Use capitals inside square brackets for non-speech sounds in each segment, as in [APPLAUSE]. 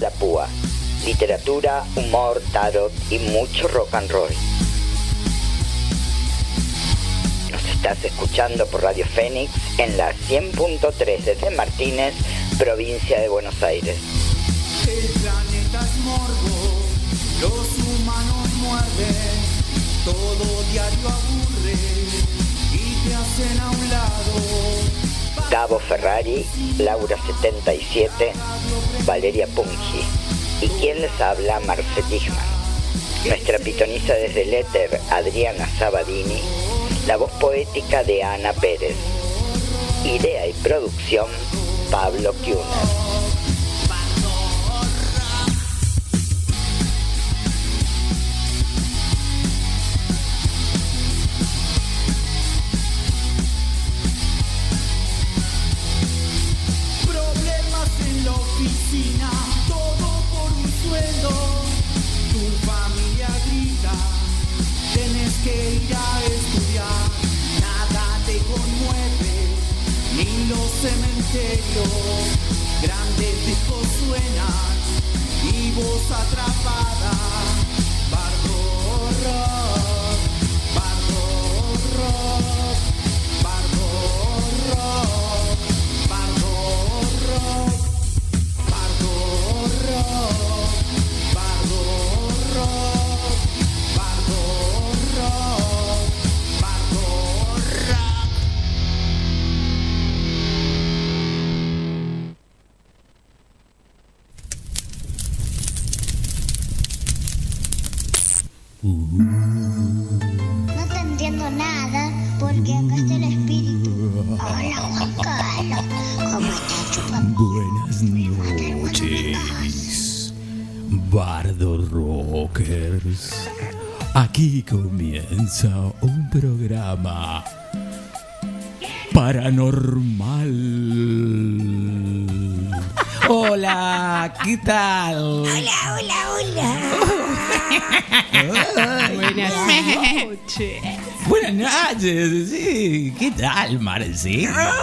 la pluma a la púa. Literatura, humor, tarot y mucho rock and roll. Nos estás escuchando por Radio Fénix en la 100.3 desde Martínez, provincia de Buenos Aires. El planeta es morbo, los humanos muerden, todo diario aburre y te hacen a un lado. Gabo Ferrari, Laura 77, Valeria Pungi. ¿Y quién les habla? Marce Tichman. Nuestra pitoniza desde el éter, Adriana Sabadini. La voz poética de Ana Pérez. Idea y producción, Pablo Kuhner. Tal? Hola, hola, hola. Buenas noches. Buenas noches, sí. ¿Qué tal, Marci? Hola.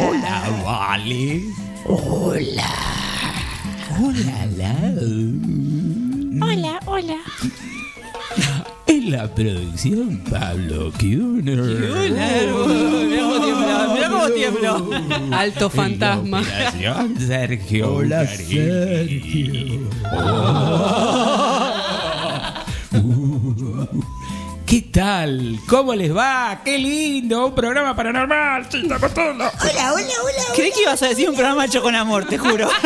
Hola, Vale. Hola. Hola, Lau. Hola, hola. En la producción, Pablo Kuhner. Mirá cómo tiembla, mirá cómo tiemblo. Alto fantasma. Sergio. Hola. Sergio. ¿Qué tal? ¿Cómo les va? ¡Qué lindo! Un programa paranormal. Sí, estamos todos. Hola, hola, hola. Creí que ibas a decir un programa hecho con amor, te juro. [LAUGHS]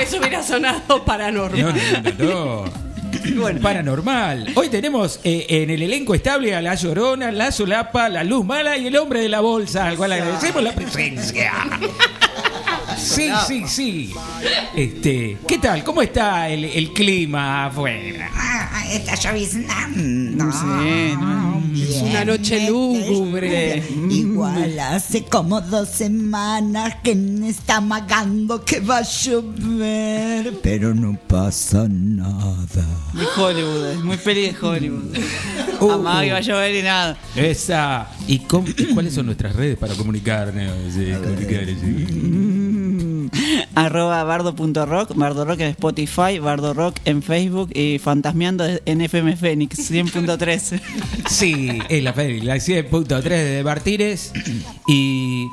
Eso hubiera sonado paranormal. No, no, no, no. Paranormal. Hoy tenemos eh, en el elenco estable a la Llorona, la Solapa, la Luz Mala y el Hombre de la Bolsa, al cual agradecemos la presencia. [LAUGHS] Sí, sí, sí. Este, ¿qué tal? ¿Cómo está el, el clima afuera? Ah, está lloviznando. No. Es una noche lúgubre. Igual hace como dos semanas que me está amagando que va a llover, pero no pasa nada. Muy Hollywood, es muy peli de Hollywood. Uh. Amaba que va a llover y nada. Esa. ¿Y, cómo- y cuáles son nuestras redes para comunicarnos? Sí, comunicar, sí. [LAUGHS] Arroba bardo.rock, bardo rock en Spotify, bardo rock en Facebook y fantasmeando en FM Fénix 100.3. [LAUGHS] Sí, es la la 100.3 de Martínez. Y.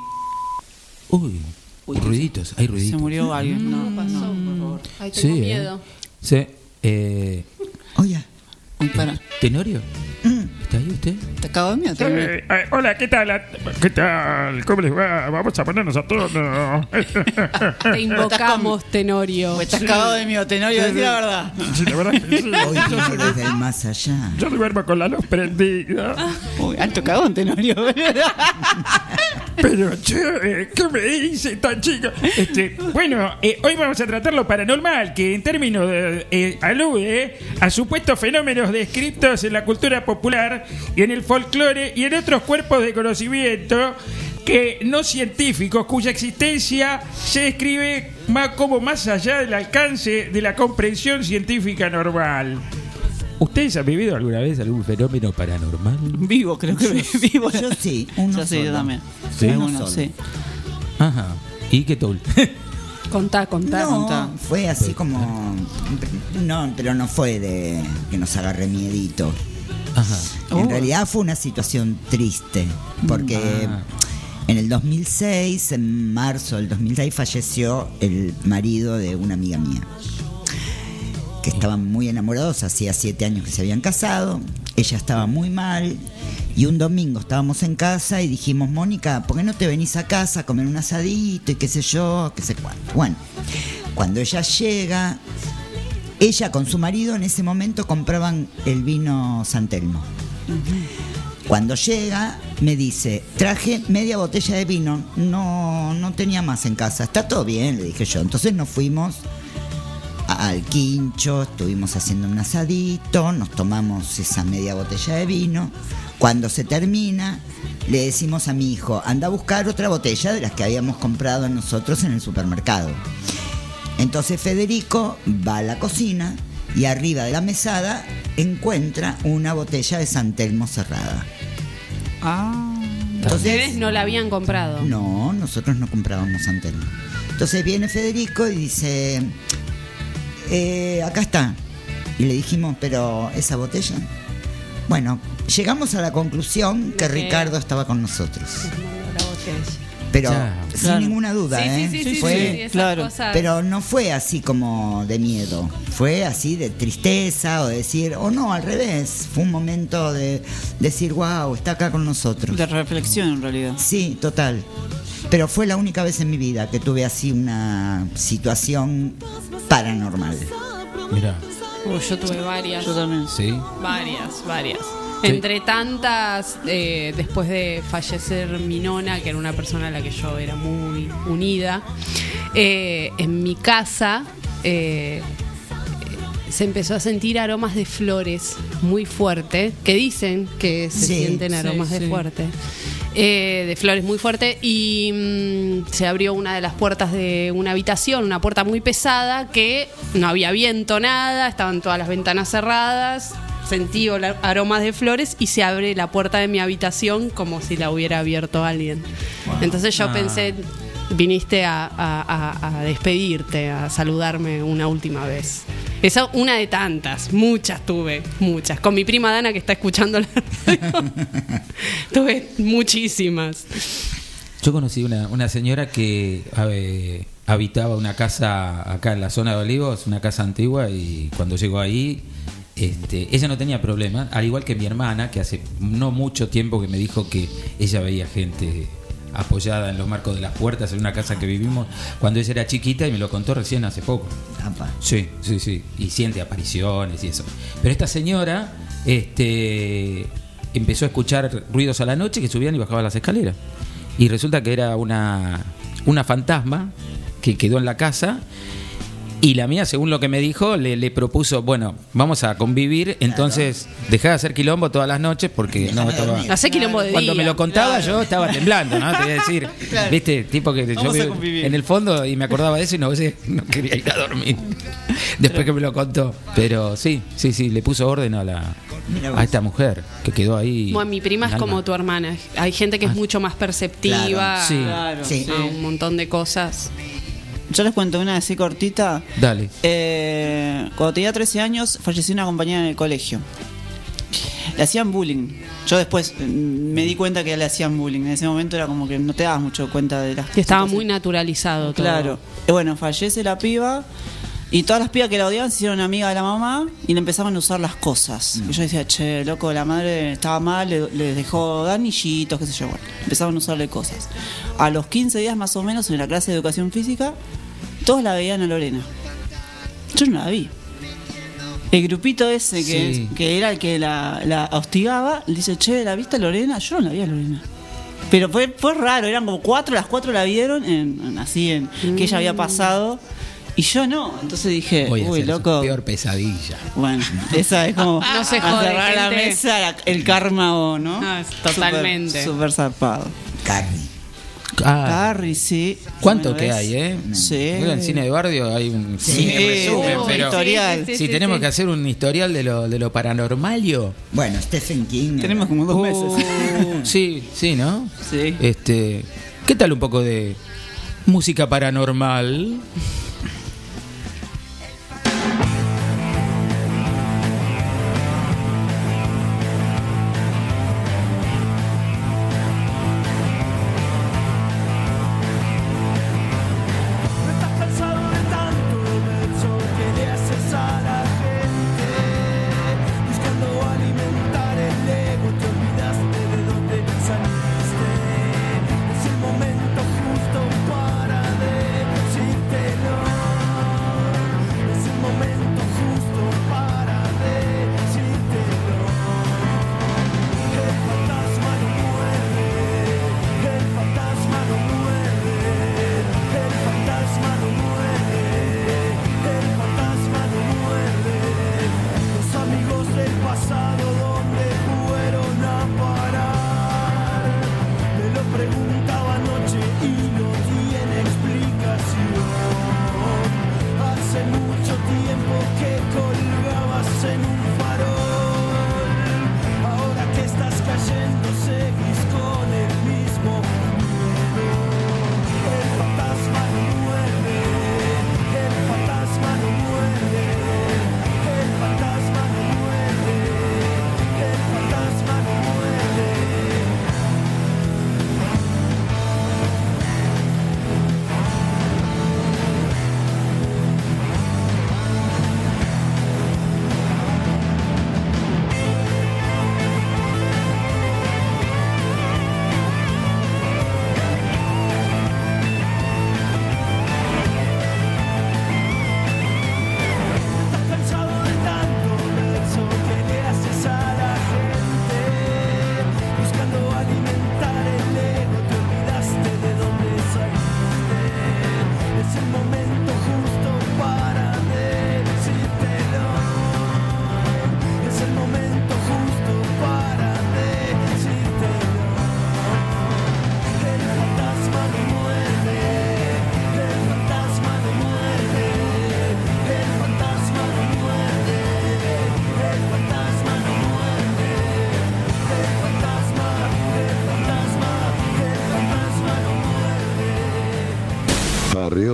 Uy, ruiditos, hay Se ruiditos. murió alguien, no. pasó, por favor. Ay, Sí, tengo ¿eh? miedo. Sí. Eh, Oye, para. ¿Tenorio? ¿Está ahí usted? ¿Te acabo de miedo? Eh, hola, ¿qué tal? ¿Qué tal? ¿Cómo les va? Vamos a ponernos a tono. [LAUGHS] Te invocamos, Tenorio. Pues estás cagado de miedo, Tenorio, decir la verdad. Sí, la verdad que sí. hoy viene desde el más allá. Yo duermo con la luz prendida. Uy, alto cagón, Tenorio. [LAUGHS] Pero, che, ¿qué me dice tan chica? Este, bueno, eh, hoy vamos a tratar lo paranormal, que en términos de, eh, alude a supuestos fenómenos descritos en la cultura popular y en el folclore y en otros cuerpos de conocimiento que no científicos, cuya existencia se describe más como más allá del alcance de la comprensión científica normal. ¿Ustedes han vivido alguna vez algún fenómeno paranormal? Vivo, creo que [LAUGHS] vivo. Yo sí, uno Yo sí, yo también. Sí. Uno, Uno solo. sí. Ajá. ¿Y qué tal? [LAUGHS] Contá, contá. No, contá. fue así como. No, pero no fue de que nos agarre miedito. Ajá. En Oh. realidad fue una situación triste, porque Ah. en el 2006, en marzo del 2006, falleció el marido de una amiga mía, que estaban muy enamorados, hacía siete años que se habían casado, ella estaba muy mal, y un domingo estábamos en casa y dijimos, Mónica, ¿por qué no te venís a casa a comer un asadito y qué sé yo, qué sé cuánto? Bueno, cuando ella llega, ella con su marido en ese momento compraban el vino San Telmo. Cuando llega, me dice, traje media botella de vino, no, no tenía más en casa, está todo bien, le dije yo. Entonces nos fuimos al quincho, estuvimos haciendo un asadito, nos tomamos esa media botella de vino. Cuando se termina, le decimos a mi hijo, anda a buscar otra botella de las que habíamos comprado nosotros en el supermercado. Entonces Federico va a la cocina y arriba de la mesada encuentra una botella de San Telmo cerrada. Ah. Ustedes no la habían comprado. No, nosotros no comprábamos San Telmo. Entonces viene Federico y dice, "Eh, acá está. Y le dijimos, pero esa botella. Bueno, llegamos a la conclusión que. Ricardo estaba con nosotros. La botella. Pero Ya. sin Claro. ninguna duda, Sí, ¿eh? sí, sí, sí, Fue- claro. cosas. Pero no fue así como de miedo, fue así de tristeza o decir, o no, al revés, fue un momento de decir, wow, está acá con nosotros. De reflexión, en realidad. Sí, total. Pero fue la única vez en mi vida que tuve así una situación paranormal. Mira. Uy, yo tuve varias. Yo también. Sí. Varias, varias. Entre tantas, eh, después de fallecer mi nona, que era una persona a la que yo era muy unida, eh, en mi casa eh, se empezó a sentir aromas de flores muy fuerte, que dicen que se Sí, sienten sí, aromas de fuerte. eh, de flores muy fuerte y mm, se abrió una de las puertas de una habitación, una puerta muy pesada que no había viento, nada, estaban todas las ventanas cerradas, sentí aromas de flores y se abre la puerta de mi habitación como si la hubiera abierto alguien. Entonces yo Ah. pensé, viniste a, a- a- a despedirte, a saludarme una última vez. Esa una de tantas, muchas tuve, muchas. Con mi prima Dana que está escuchando la radio. [LAUGHS] tuve muchísimas. Yo conocí una, una señora que habitaba una casa acá en la zona de Olivos, una casa antigua, y cuando llegó ahí, este, ella no tenía problema, al igual que mi hermana, que hace no mucho tiempo que me dijo que ella veía gente apoyada en los marcos de las puertas en una casa que vivimos cuando ella era chiquita y me lo contó recién hace poco. Apa. Sí, sí, sí. Y siente apariciones y eso. Pero esta señora este, empezó a escuchar ruidos a la noche que subían y bajaban las escaleras. Y resulta que era una, una fantasma que quedó en la casa. Y la mía, según lo que me dijo, le, le propuso, bueno, vamos a convivir, entonces dejá de hacer quilombo todas las noches porque no estaba... Hace quilombo de Cuando día. me lo contaba yo estaba temblando, ¿no? Te voy a decir, [LAUGHS] viste, tipo que yo Vamos convivir. en el fondo y me acordaba de eso y no, no quería ir a dormir. [LAUGHS] Después que me lo contó. Pero sí, sí, sí, le puso orden a la a esta mujer que quedó ahí. Bueno, mi prima es como tu hermana. Hay gente que es mucho más perceptiva Claro. Sí. Claro. Sí. a un montón de cosas. Yo les cuento una así cortita. Dale. Eh, cuando tenía 13 años, falleció una compañera en el colegio. Le hacían bullying. Yo después mm, me di cuenta que le hacían bullying. En ese momento era como que no te dabas mucho cuenta de las Que estaba muy naturalizado todo. Claro. Y bueno, fallece la piba. Y todas las pibas que la odiaban se hicieron amiga de la mamá y le empezaban a usar las cosas. Y yo decía, che, loco, la madre estaba mal, le, le dejó dar anillitos, qué sé yo. Bueno, empezaban a usarle cosas. A los 15 días más o menos, en la clase de educación física, todos la veían a Lorena. Yo no la vi. El grupito ese que, Sí. que era el que la, la hostigaba, le dice, che, ¿la viste a Lorena? Yo no la vi a Lorena. Pero fue, fue raro, eran como cuatro, las cuatro la vieron en, en- así en que ella había pasado y yo no. Entonces dije, Voy a uy, hacer su loco. peor pesadilla. Bueno, esa es como [LAUGHS] No se jode, cerrar la gente. mesa, la- el karma o no. Ah, totalmente. Súper súper zarpado. Carne. Ah, Carrie, sí. ¿Cuánto que ¿ves? hay, eh? Sí. Que en cine de barrio hay un cine Sí, resumen, pero historial. Sí, sí, tenemos sí. que hacer un historial de lo, de lo paranormalio. Bueno, Stephen King. Tenemos como dos meses. Uh, [LAUGHS] sí, sí, ¿no? Sí. Este, ¿qué tal un poco de música paranormal?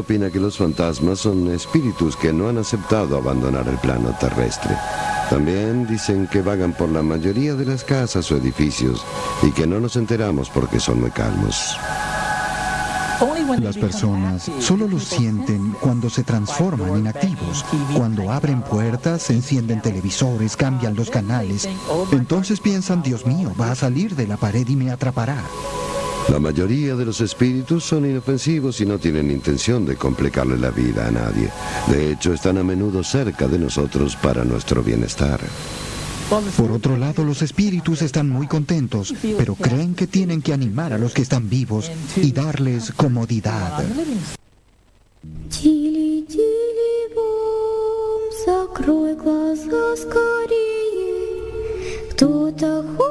Opina que los fantasmas son espíritus que no han aceptado abandonar el plano terrestre. También dicen que vagan por la mayoría de las casas o edificios y que no nos enteramos porque son muy calmos. Las personas solo lo sienten cuando se transforman en activos, cuando abren puertas, encienden televisores, cambian los canales. Entonces piensan, Dios mío, va a salir de la pared y me atrapará. La mayoría de los espíritus son inofensivos y no tienen intención de complicarle la vida a nadie. De hecho, están a menudo cerca de nosotros para nuestro bienestar. Por otro lado, los espíritus están muy contentos, pero creen que tienen que animar a los que están vivos y darles comodidad. Тили-тили-бом, закрой глаза скорее. Кто-то ходит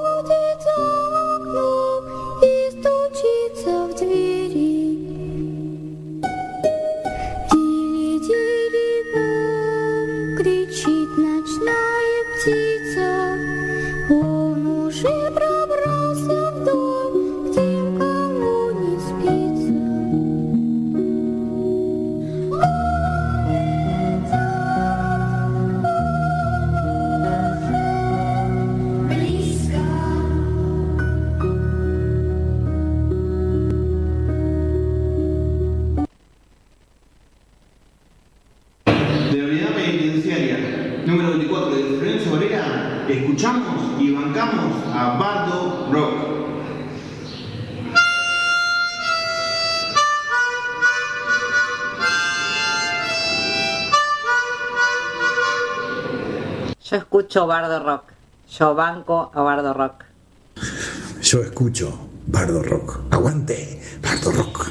escucho bardo rock. Yo banco a bardo rock. Yo escucho bardo rock. Aguante, bardo rock.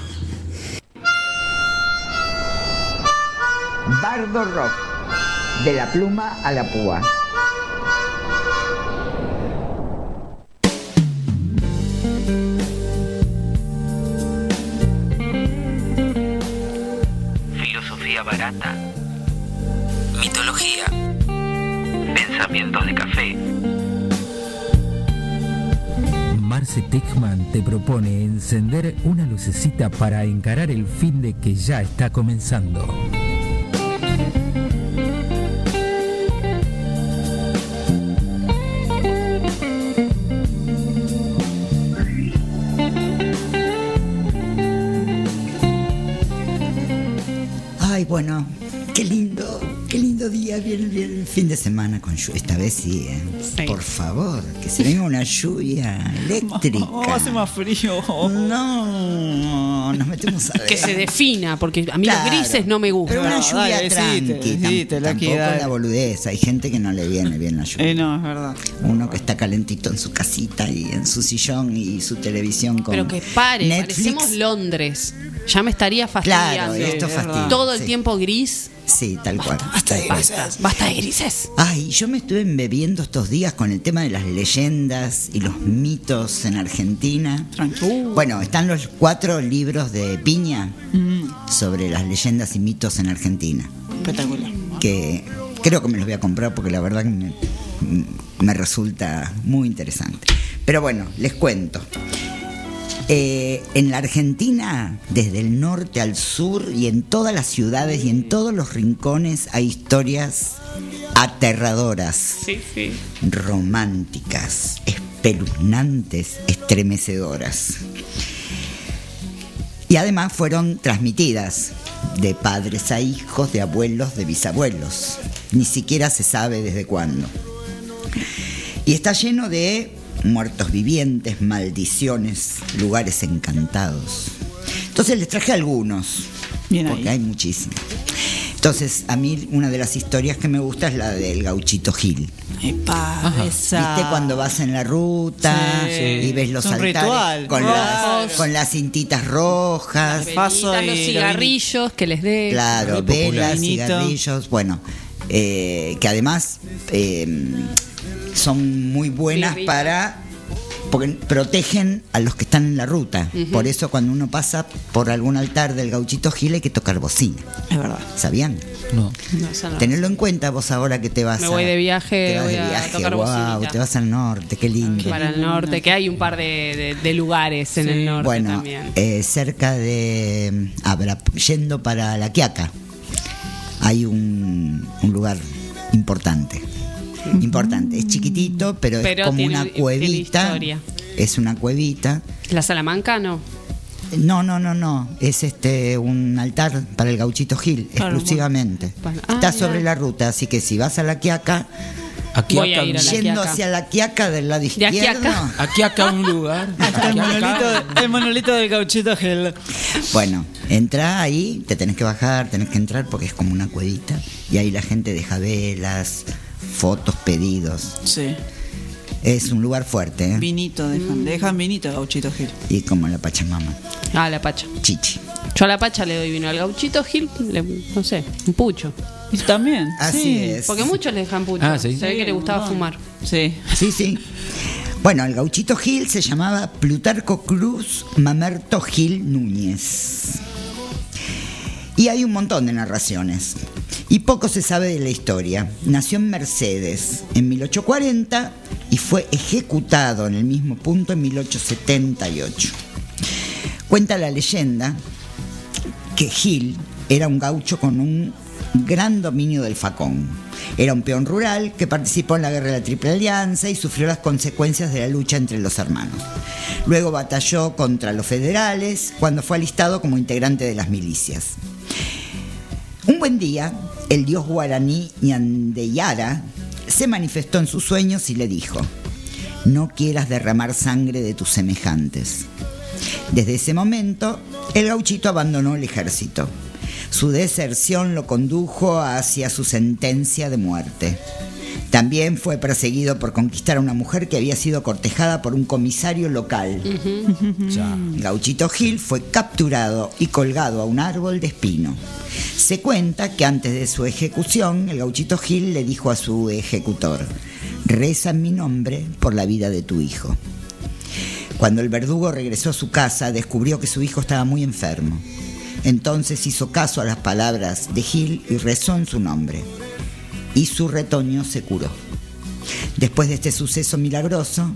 Bardo rock. De la pluma a la púa. Filosofía barata Pensamientos de café. Marce Techman te propone encender una lucecita para encarar el fin de que ya está comenzando. Ay, bueno, qué lindo, qué lindo día, bien, bien fin de semana con lluvia. Esta vez sí, ¿eh? Por favor, que se venga una lluvia eléctrica. [LAUGHS] Oh, hace más frío. No, nos metemos a ver. [LAUGHS] Que se defina, porque a mí Claro. los grises no me gustan. Pero una lluvia dale, tranqui, la tampoco la boludez. Hay gente que no le viene bien la lluvia. Eh, no, es verdad. Uno que está calentito en su casita y en su sillón y su televisión con Pero que pare, Netflix. parecemos Londres. Ya me estaría fastidiando. Claro, esto fastidia. Todo el sí. tiempo gris. Sí, tal cual. Basta, basta de grises. Ay, yo me estuve embebiendo estos días con el tema de las leyendas y los mitos en Argentina. Bueno, están los cuatro libros de Piña sobre las leyendas y mitos en Argentina. Espectacular. Que creo que me los voy a comprar porque la verdad que me, me resulta muy interesante. Pero bueno, les cuento. Eh, en la Argentina, desde el norte al sur y en todas las ciudades y en todos los rincones hay historias aterradoras, Sí, sí. románticas, espeluznantes, estremecedoras. Y además fueron transmitidas de padres a hijos, de abuelos, de bisabuelos. Ni siquiera se sabe desde cuándo. Y está lleno de muertos vivientes, maldiciones, lugares encantados. Entonces les traje algunos, Bien ahí. porque hay muchísimos. Entonces, a mí una de las historias que me gusta es la del gauchito Gil. Epa, esa. ¿Viste cuando vas en la ruta Sí. y ves los altares ritual. con, Claro. las, con las cintitas rojas? Paso Velitas, y los lo cigarrillos que les dé. Claro, velas, cigarrillos, bueno, eh, que además eh, son muy buenas para porque protegen a los que están en la ruta. Por eso cuando uno pasa por algún altar del gauchito Gil hay que tocar bocina. Es verdad. ¿Sabían? No. No. Tenedlo en cuenta vos ahora que te vas Me a- voy de viaje, te vas voy de a viaje, tocar guau, bocinita. te vas al norte, qué lindo. Para el norte, que hay un par de, de- de lugares en el norte Bueno, también. eh, cerca de. Abra- yendo para La Quiaca, hay un, un lugar importante. Importante. Es chiquitito, pero, Pero es como tiene- una cuevita. Es una cuevita. ¿La Salamanca no? No, no, no, no. Es este un altar para el gauchito Gil, Claro, exclusivamente. bueno. Ah, Está mira. sobre la ruta, así que si vas a La Quiaca, Aquí Voy acá, a ir a la yendo Quiaca. hacia La Quiaca del lado De izquierdo. acá. aquí acá un lugar. [LAUGHS] Monolito, el monolito del gauchito Gel. Bueno, entra ahí, te tenés que bajar, tenés que entrar porque es como una cuevita. Y ahí la gente deja velas, fotos, pedidos. Sí. Es un lugar fuerte, ¿eh? Vinito, dejan, dejan vinito gauchito Gel. Y como la Pachamama, Ah, la pacha. chichi. Yo a la pacha le doy vino al gauchito Gil, le- no sé, un pucho. Y también. [LAUGHS] Así sí. es. Porque muchos le dejan pucho. Ah, sí. Se ve que le gustaba fumar. Sí. Sí, sí. Bueno, el gauchito Gil se llamaba Plutarco Cruz Mamerto Gil Núñez. Y hay un montón de narraciones. Y poco se sabe de la historia. Nació en Mercedes en 1840 y fue ejecutado en el mismo punto en 1878. Cuenta la leyenda que Gil era un gaucho con un gran dominio del facón. Era un peón rural que participó en la guerra de la Triple Alianza y sufrió las consecuencias de la lucha entre los hermanos. Luego batalló contra los federales cuando fue alistado como integrante de las milicias. Un buen día, el dios guaraní Ñandeyara se manifestó en sus sueños y le dijo, no quieras derramar sangre de tus semejantes. Desde ese momento, el gauchito abandonó el ejército. Su deserción lo condujo hacia su sentencia de muerte. También fue perseguido por conquistar a una mujer que había sido cortejada por un comisario local. Gauchito Gil fue capturado y colgado a un árbol de espino. Se cuenta que antes de su ejecución, el gauchito Gil le dijo a su ejecutor, reza en mi nombre por la vida de tu hijo. Cuando el verdugo regresó a su casa, descubrió que su hijo estaba muy enfermo. Entonces hizo caso a las palabras de Gil y rezó en su nombre. Y su retoño se curó. Después de este suceso milagroso,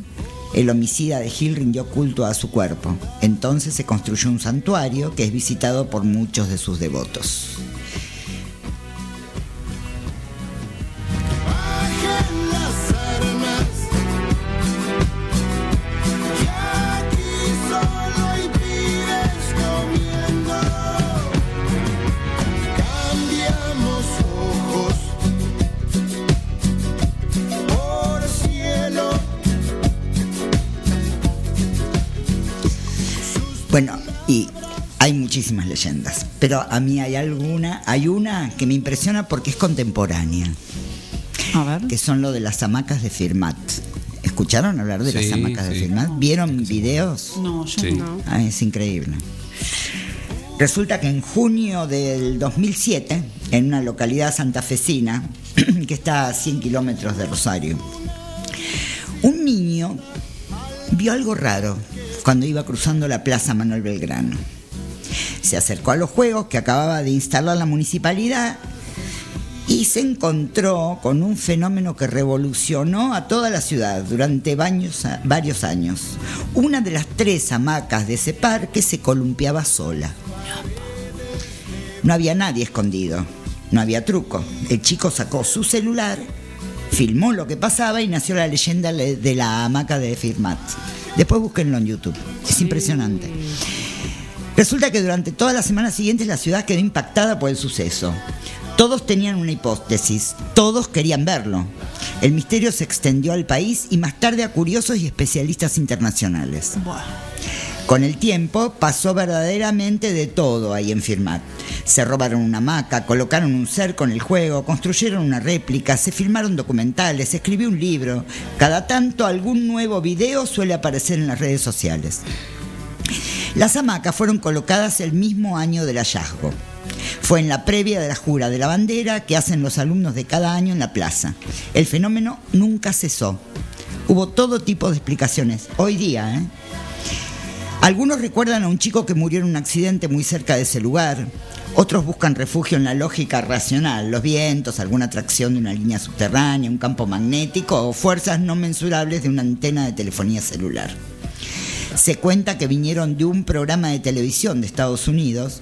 el homicida de Gil rindió culto a su cuerpo. Entonces se construyó un santuario que es visitado por muchos de sus devotos. Bueno, y hay muchísimas leyendas, pero a mí hay alguna, hay una que me impresiona porque es contemporánea. A ver. Que son lo de las hamacas de Firmat. ¿Escucharon hablar de Sí, las hamacas de. Firmat? ¿Vieron videos? No, yo Sí. no. Ah, es increíble. Resulta que en junio del 2007, en una localidad santafesina, [CLEARS THROAT] que está a 100 kilómetros de Rosario, un niño vio algo raro cuando iba cruzando la Plaza Manuel Belgrano. Se acercó a los juegos que acababa de instalar la municipalidad y se encontró con un fenómeno que revolucionó a toda la ciudad durante varios años. Una de las tres hamacas de ese parque se columpiaba sola. No había nadie escondido, no había truco. El chico sacó su celular, filmó lo que pasaba y nació la leyenda le- de la hamaca de Firmat. Después búsquenlo en YouTube, es impresionante. Resulta que durante todas las semanas siguientes la ciudad quedó impactada por el suceso. Todos tenían una hipótesis, todos querían verlo. El misterio se extendió al país y más tarde a curiosos y especialistas internacionales. Con el tiempo pasó verdaderamente de todo ahí en Firmat. Se robaron una hamaca, colocaron un cerco en el juego, construyeron una réplica, se filmaron documentales, se escribió un libro. Cada tanto algún nuevo video suele aparecer en las redes sociales. Las hamacas fueron colocadas el mismo año del hallazgo. Fue en la previa de la jura de la bandera que hacen los alumnos de cada año en la plaza. El fenómeno nunca cesó. Hubo todo tipo de explicaciones. Hoy día, ¿eh? Algunos recuerdan a un chico que murió en un accidente muy cerca de ese lugar. Otros buscan refugio en la lógica racional, los vientos, alguna atracción de una línea subterránea, un campo magnético o fuerzas no mensurables de una antena de telefonía celular. Se cuenta que vinieron de un programa de televisión de Estados Unidos.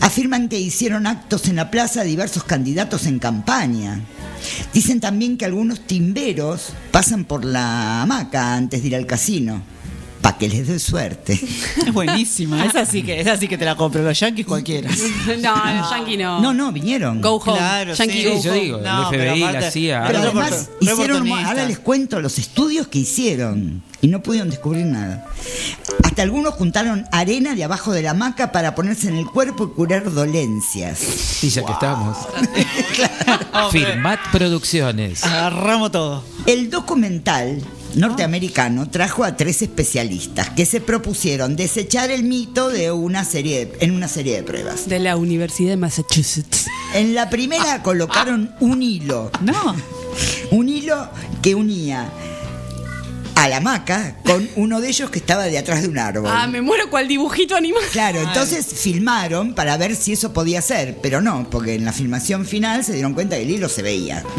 Afirman que hicieron actos en la plaza diversos candidatos en campaña. Dicen también que algunos timberos pasan por la hamaca antes de ir al casino. Pa' que les dé suerte. [LAUGHS] Es buenísima. Esa sí que, esa sí que te la compro. Los yankees cualquiera. [LAUGHS] No, los Yankee no. No, no, vinieron. Go home. Claro, Yankee sí, go yo home. digo, No, el pero FBI, aparte- la CIA. Pero además hicieron, ahora les cuento los estudios que hicieron y no pudieron descubrir nada. Hasta algunos juntaron arena de abajo de la hamaca para ponerse en el cuerpo y curar dolencias. Y ya que estamos. [LAUGHS] Hombre, Firmat Producciones. Agarramos todo. El documental norteamericano trajo a tres especialistas que se propusieron desechar el mito de una serie de- en una serie de pruebas. De la Universidad de Massachusetts. En la primera colocaron un hilo. No. Un hilo que unía a la hamaca con uno de ellos que estaba de atrás de un árbol. Ah, me muero cual dibujito animado. Claro, entonces filmaron para ver si eso podía ser, pero no, porque en la filmación final se dieron cuenta que el hilo se veía. [LAUGHS]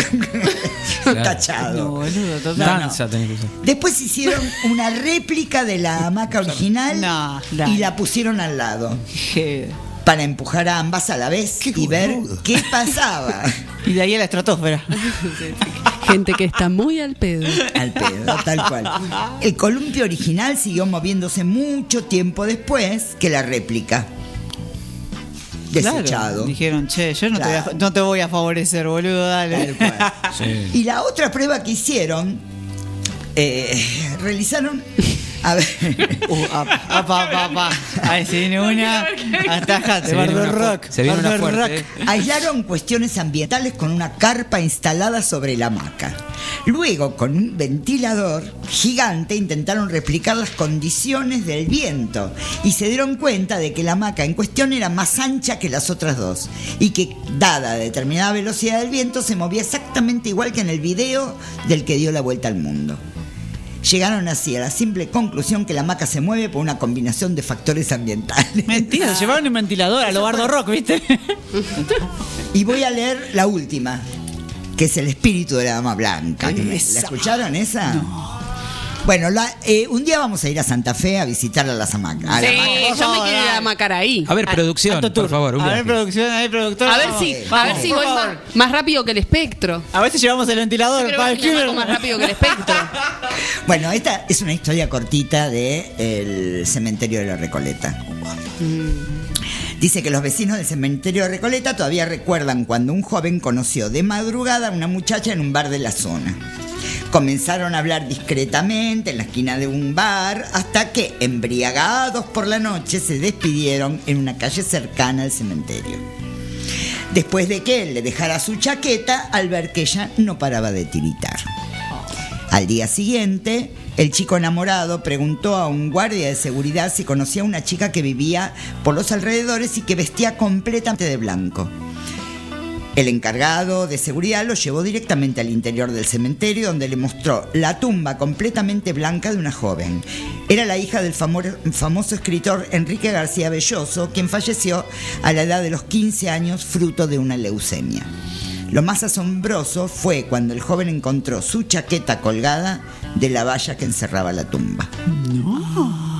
Claro. Tachado. No, boludo, total. Danza tenés que usar. Después hicieron una réplica de la hamaca [LAUGHS] original No, y la pusieron al lado Je. para empujar a ambas a la vez y ver qué pasaba. [LAUGHS] Y de ahí a la estratosfera. Gente que está muy al pedo. Al pedo, tal cual. El columpio original siguió moviéndose mucho tiempo después que la réplica. Desechado. Claro. Dijeron, che, yo no, te voy a, Claro. no te voy a favorecer, boludo, dale. Tal cual. [LAUGHS] Y la otra prueba que hicieron, eh, realizaron. A ver. [LAUGHS] Uh, apa, apa, apa, apa. Ahí se viene una. Atajate, Bardo Rock. se viene una fuerte, Rock. eh. Aislaron cuestiones ambientales con una carpa instalada sobre la hamaca. Luego, con un ventilador gigante, intentaron replicar las condiciones del viento y se dieron cuenta de que la hamaca en cuestión era más ancha que las otras dos y que, dada determinada velocidad del viento, se movía exactamente igual que en el video del que dio la vuelta al mundo. Llegaron así a la simple conclusión que la hamaca se mueve por una combinación de factores ambientales. Mentira, se llevaron un ventilador a lo bardo rock, ¿viste? [LAUGHS] Y voy a leer la última, que es el espíritu de la dama blanca. ¿La escucharon esa? Bueno, la- eh, un día vamos a ir a Santa Fe a visitar a las hamacas. a la Sí, hamaca. yo me quiero ir a macar ahí. A ver, producción, por favor. un A ver, producción, a ver, productor. A ver vamos. si, a ver si voy más, más rápido que el espectro. A ver si llevamos el ventilador para el más rápido que el espectro. [LAUGHS] Bueno, esta es una historia cortita del cementerio de la Recoleta. Dice que los vecinos del cementerio de Recoleta todavía recuerdan cuando un joven conoció de madrugada a una muchacha en un bar de la zona. Comenzaron a hablar discretamente en la esquina de un bar hasta que, embriagados por la noche, se despidieron en una calle cercana al cementerio. Después de que él le dejara su chaqueta al ver que ella no paraba de tiritar. Al día siguiente, el chico enamorado preguntó a un guardia de seguridad si conocía a una chica que vivía por los alrededores y que vestía completamente de blanco. El encargado de seguridad lo llevó directamente al interior del cementerio donde le mostró la tumba completamente blanca de una joven. Era la hija del famo- famoso escritor Enrique García Belloso, quien falleció a la edad de los 15 años fruto de una leucemia. Lo más asombroso fue cuando el joven encontró su chaqueta colgada de la valla que encerraba la tumba. There's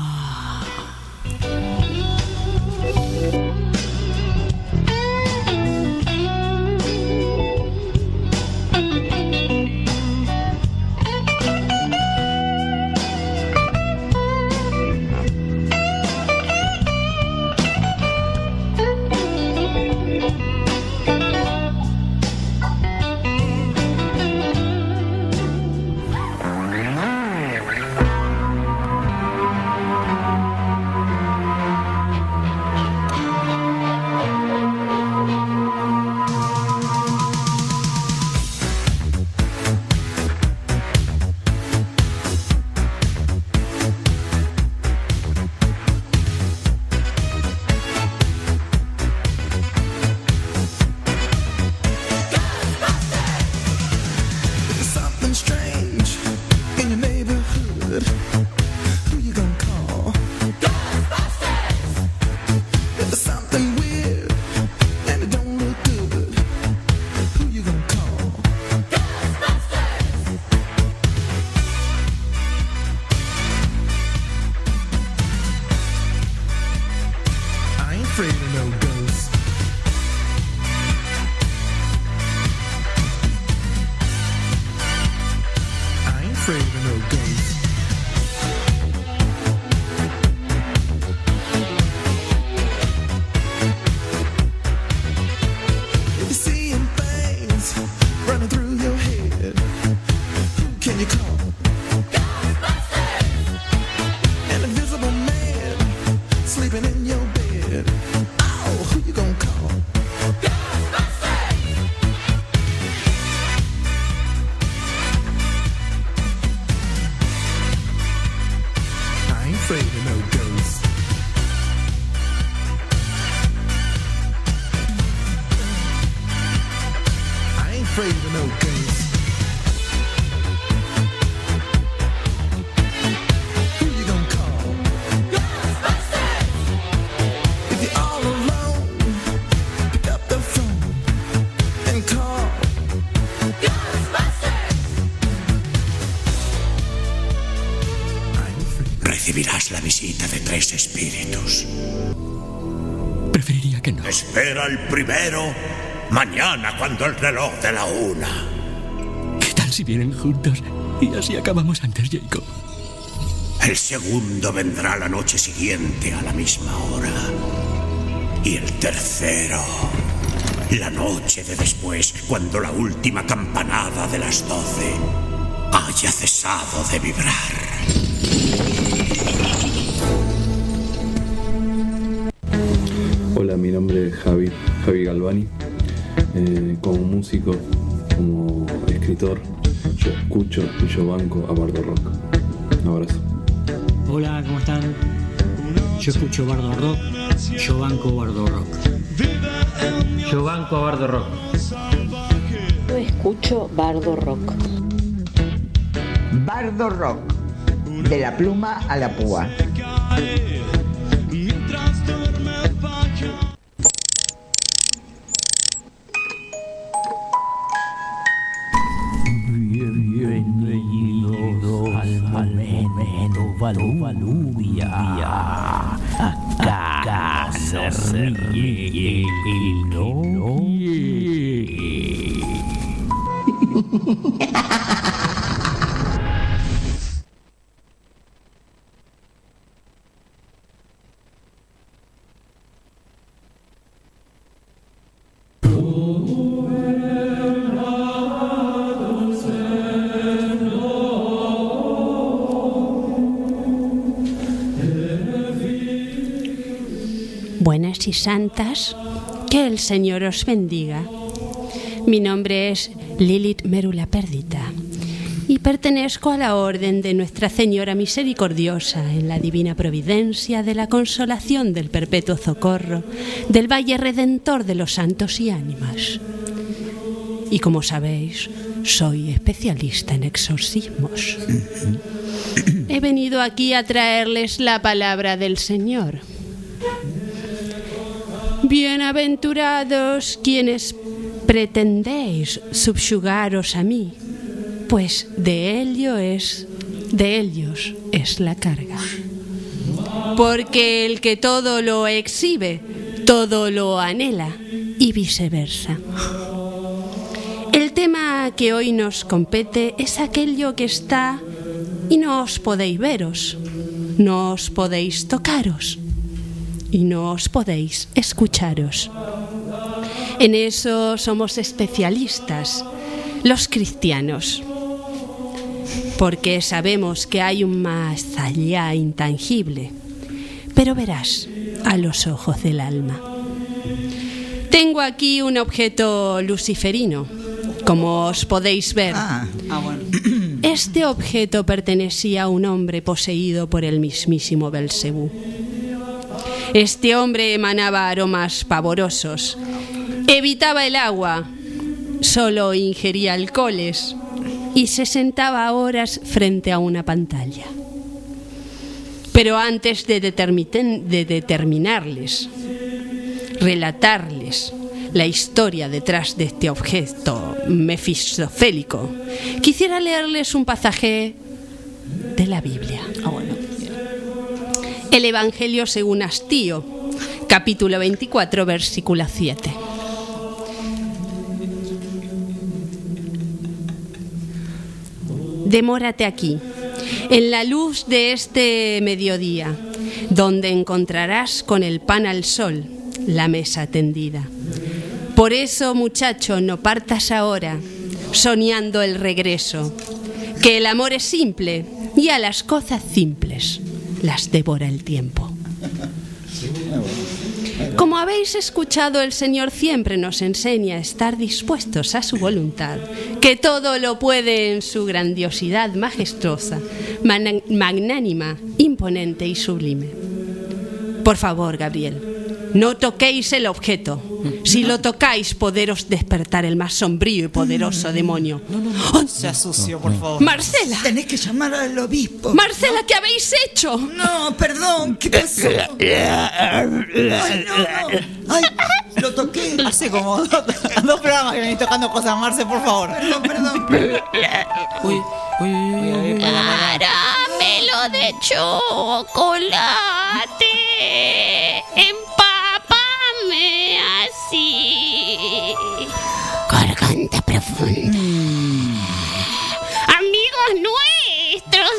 Espera el primero mañana cuando el reloj de la una. ¿Qué tal si vienen juntos y así acabamos antes, Jacob? El segundo vendrá la noche siguiente a la misma hora. Y el tercero, la noche de después, cuando la última campanada de las doce haya cesado de vibrar. Nombre es Javi, Javi Galvani. Eh, como músico, como escritor, yo escucho y yo banco a Bardo Rock. Un abrazo. Hola, ¿cómo están? Yo escucho Bardo Rock, yo banco Bardo Rock. Yo banco a Bardo Rock. Yo escucho Bardo Rock. Bardo Rock, De la pluma a la púa. Momento Valubia. Acá se ríe no y santas, que el Señor os bendiga. Mi nombre es Lilith Merula Perdita y pertenezco a la Orden de Nuestra Señora Misericordiosa en la Divina Providencia de la Consolación del Perpetuo Socorro del Valle Redentor de los Santos y Ánimas. Y como sabéis, soy especialista en exorcismos. He venido aquí a traerles la palabra del Señor. Bienaventurados quienes pretendéis subyugaros a mí, pues de ello es, de ellos es la carga. Porque el que todo lo exhibe, todo lo anhela y viceversa. El tema que hoy nos compete es aquello que está y no os podéis veros, no os podéis tocaros y no os podéis escucharos. En eso somos especialistas, los cristianos, porque sabemos que hay un más allá intangible, pero verás a los ojos del alma. Tengo aquí un objeto luciferino, como os podéis ver. Este objeto pertenecía a un hombre poseído por el mismísimo Belcebú. Este hombre emanaba aromas pavorosos, evitaba el agua, solo ingería alcoholes y se sentaba horas frente a una pantalla. Pero antes de, determinarles, relatarles la historia detrás de este objeto mefistofélico, quisiera leerles un pasaje de la Biblia. El Evangelio según Astío, capítulo 24, versículo 7. Demórate aquí, en la luz de este mediodía, donde encontrarás con el pan al sol la mesa tendida. Por eso, muchacho, no partas ahora, soñando el regreso, que el amor es simple y a las cosas simples las devora el tiempo. Como habéis escuchado, el Señor siempre nos enseña a estar dispuestos a su voluntad, que todo lo puede en su grandiosidad majestuosa, magnánima, imponente y sublime. Por favor, Gabriel, no toquéis el objeto. Si lo tocáis, poderos despertar el más sombrío y poderoso demonio. No se asoció, por favor. Marcela. Tenés que llamar al obispo. Marcela, ¿qué habéis hecho? No, perdón, ¿qué pasó? Ay, no, no. Ay, lo toqué. Hace como dos, dos programas que venís tocando cosas, Marce, por favor. Perdón, perdón. Uy, uy, uy, uy. Caramelo de chocolate. [LAUGHS] Amigos nuestros.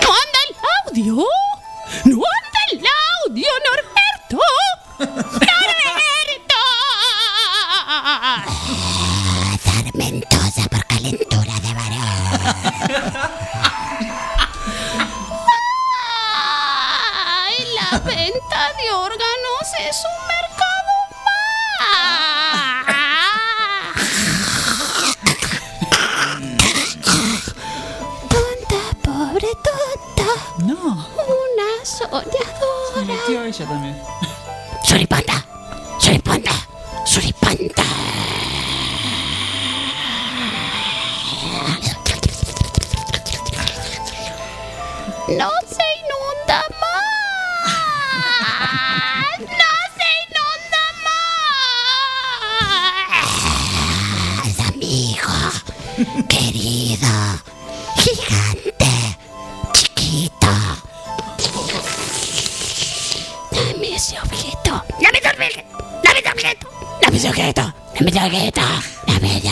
¿No anda el audio? ¿No anda el audio, Norberto? ¡Norberto! Sarmentosa por calentura de varón. ¡Ay! La venta de órganos es un adora. Se metió ella también. Suripanda. Suripanda. Suripanda. No, señor. Ese objeto. Dame ese objeto. Dame ese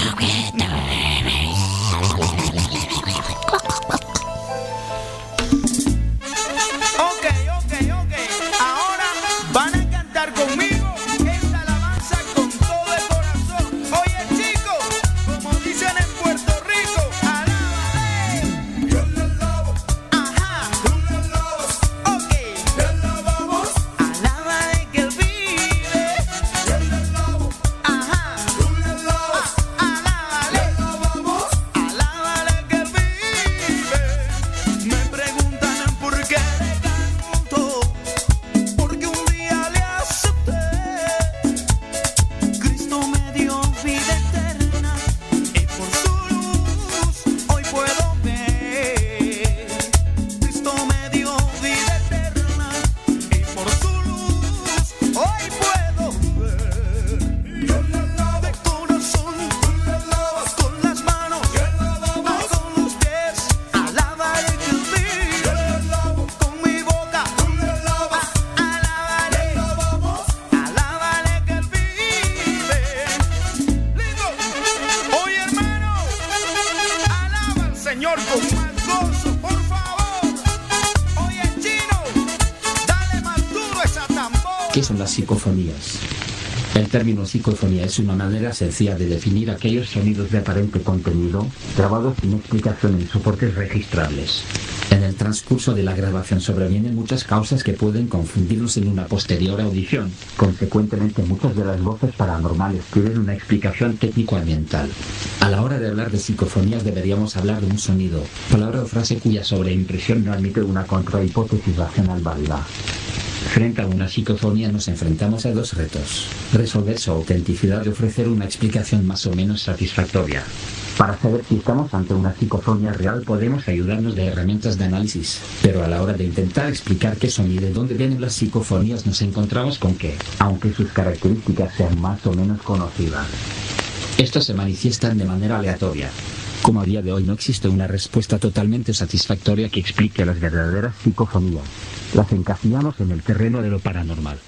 psicofonía es una manera sencilla de definir aquellos sonidos de aparente contenido grabados sin explicación en soportes registrables. En el transcurso de la grabación sobrevienen muchas causas que pueden confundirnos en una posterior audición. Consecuentemente, muchas de las voces paranormales tienen una explicación técnico-ambiental. A la hora de hablar de psicofonías deberíamos hablar de un sonido, palabra o frase cuya sobreimpresión no admite una contrahipótesis racional válida. Frente a una psicofonía nos enfrentamos a dos retos. Resolver su autenticidad y ofrecer una explicación más o menos satisfactoria. Para saber si estamos ante una psicofonía real podemos ayudarnos de herramientas de análisis, pero a la hora de intentar explicar qué son y de dónde vienen las psicofonías nos encontramos con que, aunque sus características sean más o menos conocidas, estos se manifiestan de manera aleatoria. Como a día de hoy no existe una respuesta totalmente satisfactoria que explique las verdaderas psicofonías, las encasillamos en el terreno de lo paranormal.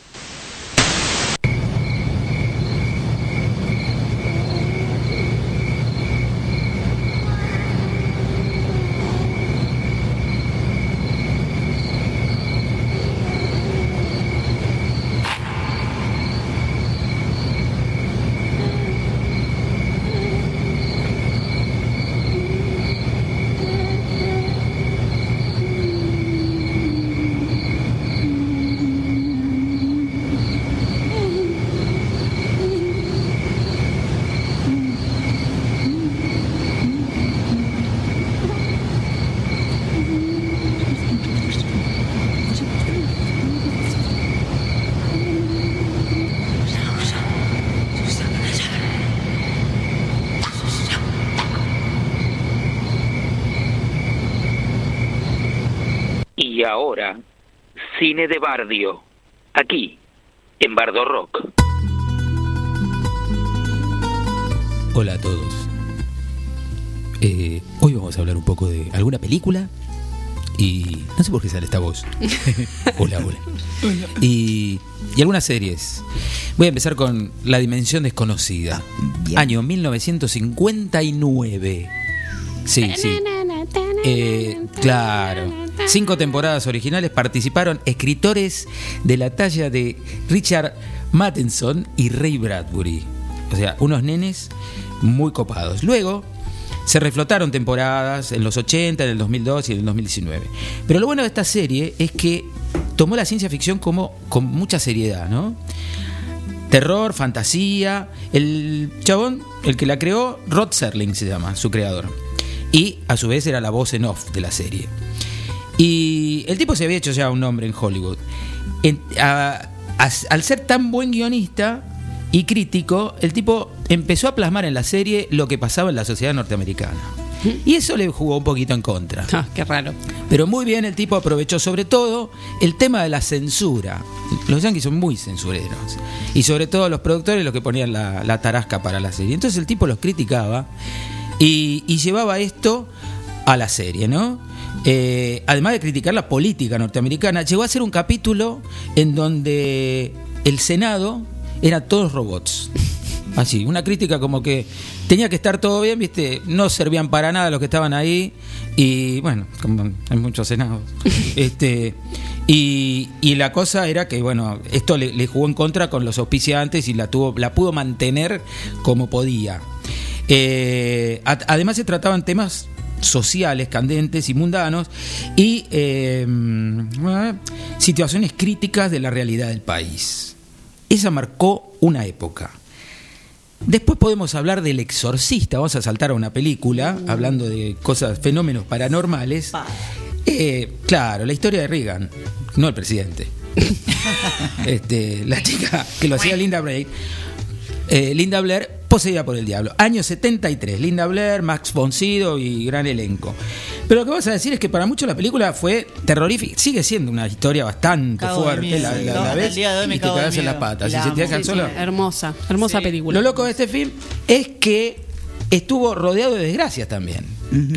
Cine de Bardio, aquí, en Bardo Rock. Hola a todos. Eh, hoy vamos a hablar un poco de alguna película y no sé por qué sale esta voz. [LAUGHS] hola, hola. Y, y algunas series. Voy a empezar con La Dimensión Desconocida. Año 1959. Sí, sí. Eh, claro. Cinco temporadas originales participaron escritores de la talla de Richard Matheson y Ray Bradbury. O sea, unos nenes muy copados. Luego se reflotaron temporadas en los 80, en el 2002 y en el 2019. Pero lo bueno de esta serie es que tomó la ciencia ficción como con mucha seriedad, ¿no? Terror, fantasía. El chabón, el que la creó, Rod Serling se llama, su creador. Y a su vez era la voz en off de la serie. Y el tipo se había hecho ya un nombre en Hollywood. En- a- a- al ser tan buen guionista y crítico, el tipo empezó a plasmar en la serie lo que pasaba en la sociedad norteamericana. Y eso le jugó un poquito en contra. Ah, qué raro. Pero muy bien el tipo aprovechó sobre todo el tema de la censura. Los yankees son muy censureros. Y sobre todo los productores los que ponían la, la tarasca para la serie. Entonces el tipo los criticaba y, y llevaba esto a la serie, ¿no? Eh, además de criticar la política norteamericana, llegó a ser un capítulo en donde el Senado era todos robots. Así, una crítica como que tenía que estar todo bien, ¿viste? No servían para nada los que estaban ahí. Y bueno, como hay muchos senados. [LAUGHS] este, y, y la cosa era que, bueno, esto le, le jugó en contra con los auspiciantes y la, tuvo, la pudo mantener como podía. Eh, a- además se trataban temas sociales, candentes y mundanos y eh, situaciones críticas de la realidad del país. Esa marcó una época. Después podemos hablar del exorcista, vamos a saltar a una película, hablando de cosas, fenómenos paranormales. Eh, claro, la historia de Reagan, no el presidente. [LAUGHS] este, la chica que lo hacía Linda Blair. Eh, Linda Blair, poseída por el diablo. Año 73, Linda Blair, Max von Sydow y gran elenco. Pero lo que vas a decir es que para muchos la película fue terrorífica. Sigue siendo una historia bastante Cago fuerte. La, la- No, la ves y te cagas en las patas. La Si se te amo. dejan Sí, solo- sí, hermosa, hermosa película. Lo loco de este film es que estuvo rodeado de desgracias también.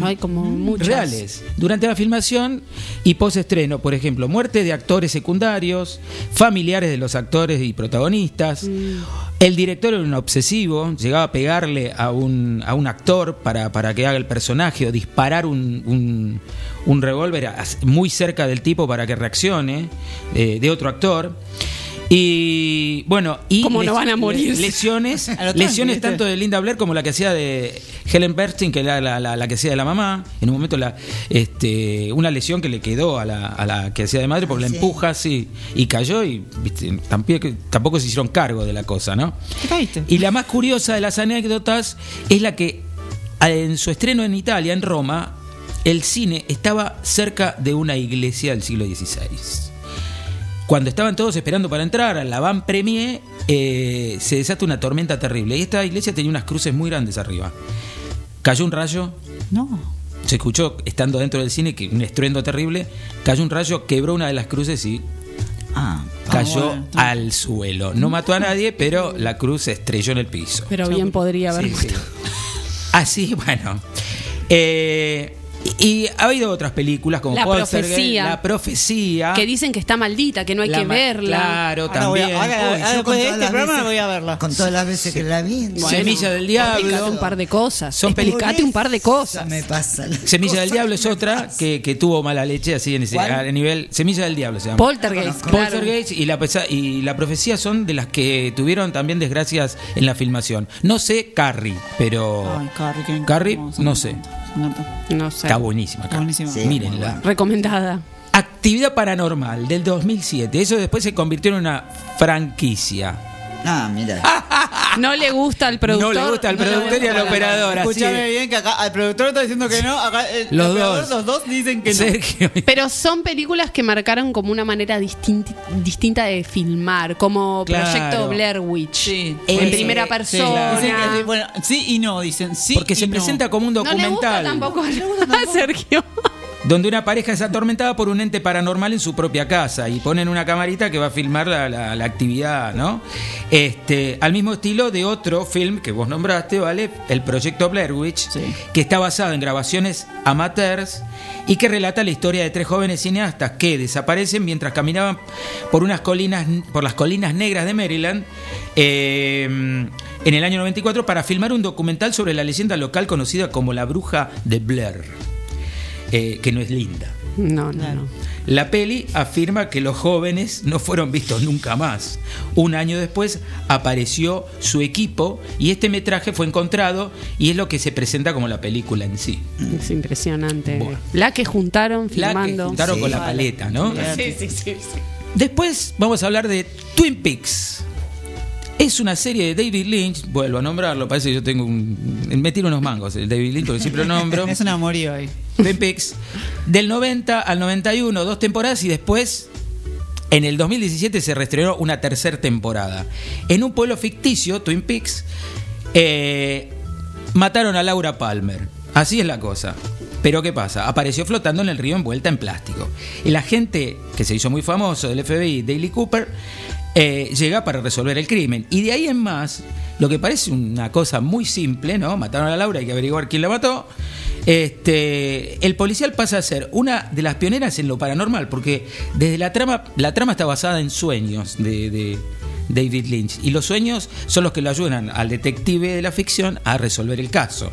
Hay como muchas. Reales. Durante la filmación y postestreno, por ejemplo, muerte de actores secundarios, familiares de los actores y protagonistas. El director era un obsesivo, llegaba a pegarle a un, a un actor para, para que haga el personaje o disparar un, un, un revólver a- muy cerca del tipo para que reaccione, eh, de otro actor. Y bueno, y ¿Cómo no van a morir? lesiones, [LAUGHS] lesiones tanto de Linda Blair como la que hacía de Helen Bernstein, que era la, la- la que hacía de la mamá. En un momento la, este, una lesión que le quedó a la, a la que hacía de madre porque la sí. empuja así y cayó y viste, tampoco, tampoco se hicieron cargo de la cosa, ¿no? Y la más curiosa de las anécdotas es la que en su estreno en Italia, en Roma, el cine estaba cerca de una iglesia del siglo XVI. Cuando estaban todos esperando para entrar a la Van Premier, eh, se desata una tormenta terrible. Y esta iglesia tenía unas cruces muy grandes arriba. Cayó un rayo, No. se escuchó estando dentro del cine que un estruendo terrible. Cayó un rayo, quebró una de las cruces y Ah, cayó bueno. al suelo. No mató a nadie, pero la cruz se estrelló en el piso. Pero bien podría haber Sí, sí. Así, bueno. Eh, y, ha habido otras películas como La Poltergeist, Profecía. La Profecía. Que dicen que está maldita, que no hay La que verla. Claro, Ahora voy a- también. ahora- Uy, ahora yo después con de todas este las programa veces- voy a verla. Con todas las veces que la vi. Bueno, Semilla del Diablo. Un par de cosas. Son Explicate un par de cosas. Me pasa. Semilla del Diablo es otra que, que tuvo mala leche así en ese, a nivel. Semilla del Diablo se llama. Poltergeist, claro. Poltergeist y la, pesa- y la profecía son de las que tuvieron también desgracias en la filmación. No sé Carrie, pero Ay, Carrie, no sé. No sé. Está buenísima. Carrie. Buenísima. Sí, Mírenla. Recomendada. Actividad Paranormal del 2007. Eso después se convirtió en una franquicia. Ah, mira. [LAUGHS] No le gusta al productor. No le gusta al productor y al operador. Escúchame es. bien que acá al productor está diciendo que no, acá el, Los operador, dos. los dos dicen que no. [LAUGHS] Pero son películas que marcaron como una manera distinti- distinta de filmar, como Claro. Proyecto Blair Witch. Sí. En Eso. primera Sí, persona. Dicen que sí, bueno, sí y no, dicen sí. Porque y se no. presenta como un No le gusta documental. tampoco [LAUGHS] a Sergio. Donde una pareja es atormentada por un ente paranormal en su propia casa y ponen una camarita que va a filmar la, la- la actividad, ¿no? Este, al mismo estilo de otro film que vos nombraste, ¿vale? El proyecto Blair Witch, que está basado en grabaciones amateurs y que relata la historia de tres jóvenes cineastas que desaparecen mientras caminaban por unas colinas, por las colinas negras de Maryland. eh, en el año 94 para filmar un documental sobre la leyenda local conocida como la bruja de Blair eh, que no es linda. No, no, no. La peli afirma que los jóvenes no fueron vistos nunca más. Un año después apareció su equipo y este metraje fue encontrado y es lo que se presenta como la película en sí. Es impresionante. Bueno. La que juntaron La que filmando. juntaron Sí. con la paleta, ¿no? Sí, sí, sí, sí. Después vamos a hablar de Twin Peaks. Es una serie de David Lynch, vuelvo a nombrarlo, parece que yo tengo un... Me tiro unos mangos, el David Lynch, porque siempre lo nombro. [LAUGHS] Es un amorío ahí. Twin Peaks. Del 90 al 91, dos temporadas y después, en el 2017, se reestrenó una tercera temporada. En un pueblo ficticio, Twin Peaks, eh, mataron a Laura Palmer. Así es la cosa. Pero ¿qué pasa? Apareció flotando en el río envuelta en plástico. El agente que se hizo muy famoso del FBI, Daily Cooper, eh, llega para resolver el crimen. Y de ahí en más, lo que parece una cosa muy simple, ¿no? Mataron a Laura, hay que averiguar quién la mató. Este, el policial pasa a ser una de las pioneras en lo paranormal, porque desde la trama, la trama está basada en sueños de, de David Lynch. Y los sueños son los que lo ayudan al detective de la ficción a resolver el caso.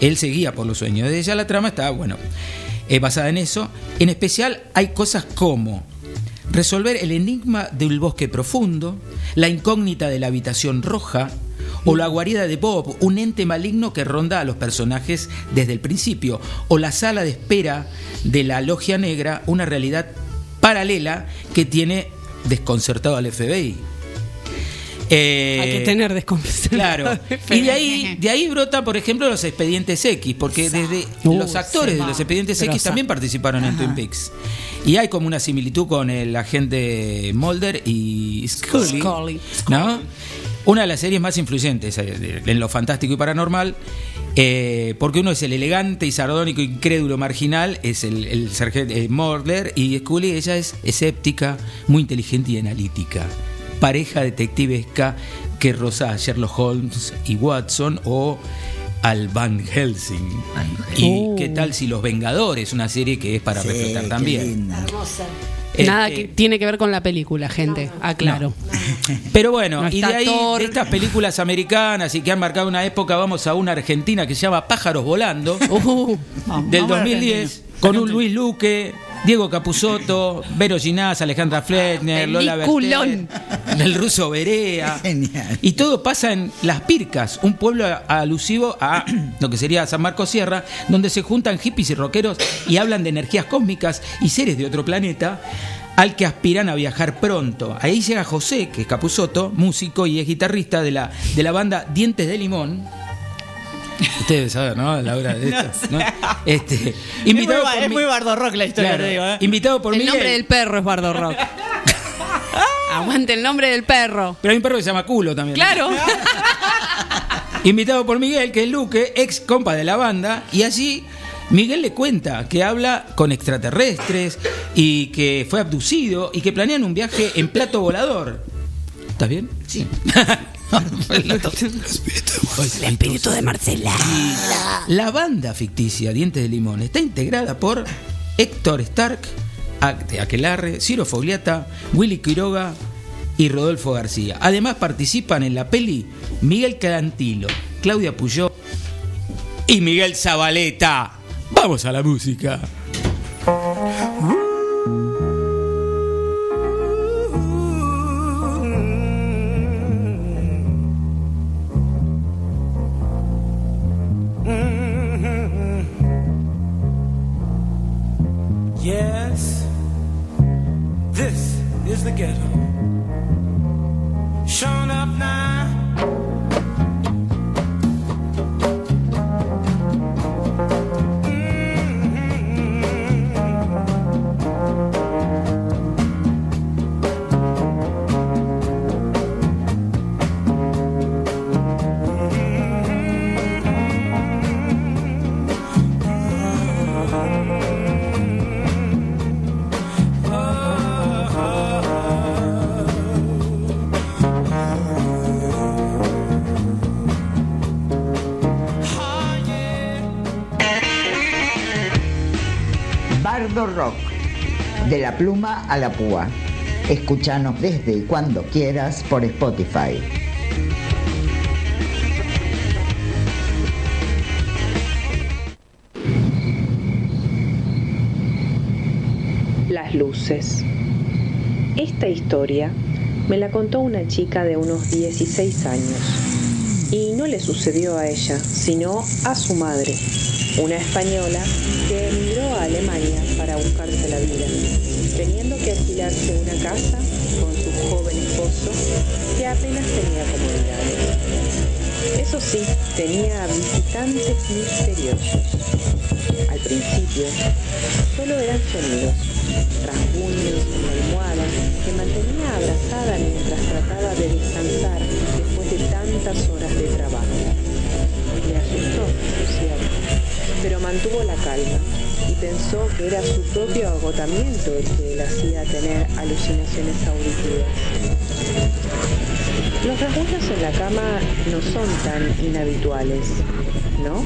Él seguía por los sueños. Desde ya la trama está, bueno, eh, basada en eso. En especial hay cosas como resolver el enigma del bosque profundo, la incógnita de la habitación roja, o la guarida de Bob, un ente maligno que ronda a los personajes desde el principio, o la sala de espera de la logia negra, una realidad paralela que tiene desconcertado al FBI. Eh, Hay que tener desconfianza. Claro. [LAUGHS] Y de ahí, de ahí brota, por ejemplo, los expedientes X, porque desde Uh, los actores de los expedientes Pero X también participaron en Twin Peaks. Y hay como una similitud con el agente Mulder y Scully. Scully. ¿no? Una de las series más influyentes eh, en lo fantástico y paranormal. eh, porque uno es el elegante y sardónico, incrédulo, marginal, es el, el sargento eh, Mulder, y Scully, ella es escéptica, muy inteligente y analítica. Pareja detectivesca que roza a Sherlock Holmes y Watson o al Van Helsing. ¿Y Uh. qué tal si Los Vengadores, una serie que es para Sí, reflejar también? linda. Nada Este, que tiene que ver con la película, gente. Aclaro. Pero bueno, No y de ahí, de estas películas americanas y que han marcado una época, vamos a una argentina que se llama Pájaros Volando, Uh, del vamos a 2010, con un Luis Luque, Diego Capusotto, Vero Ginás, Alejandra Fletner, Lola. Bertet, el ruso Berea. Genial. Y todo pasa en Las Pircas, un pueblo alusivo a lo que sería San Marcos Sierra, donde se juntan hippies y rockeros y hablan de energías cósmicas y seres de otro planeta al que aspiran a viajar pronto. Ahí llega José, que es Capusotto, músico y es guitarrista de la, de la banda Dientes de Limón. Ustedes saben, ¿no? La obra de [LAUGHS] esto. ¿no? Este, Es muy, invitado por es mi- muy bardo rock la historia, Claro, te digo, ¿eh? Invitado por el Miguel. nombre del perro es Bardo Rock. [LAUGHS] Aguante el nombre del perro. Pero hay un perro que se llama Culo también. Claro. [LAUGHS] Invitado por Miguel, que es Luque, ex compa de la banda, y allí Miguel le cuenta que habla con extraterrestres y que fue abducido y que planean un viaje en plato volador. ¿Estás bien? Sí. [LAUGHS] El espíritu de Marcela. La banda ficticia Dientes de Limón está integrada por Héctor Stark, de Aquelarre, Ciro Fogliata, Willy Quiroga y Rodolfo García. Además participan en la peli Miguel Calantilo, Claudia Puyó y Miguel Zabaleta. Vamos a la música. together. Pluma a la púa. Escúchanos desde y cuando quieras por Spotify. Las luces. Esta historia me la contó una chica de unos 16 años y no le sucedió a ella, sino a su madre, una española que emigró a Alemania para buscarse la vida, teniendo que alquilarse una casa con su joven esposo que apenas tenía comodidades. Eso sí, tenía visitantes misteriosos. Al principio, solo eran sonidos, rasguños en la almohada que mantenía abrazada mientras trataba de descansar después de tantas horas de trabajo. Me asustó, por cierto. Propio agotamiento el que le hacía tener alucinaciones auditivas. Los rasguños en la cama no son tan inhabituales, ¿no?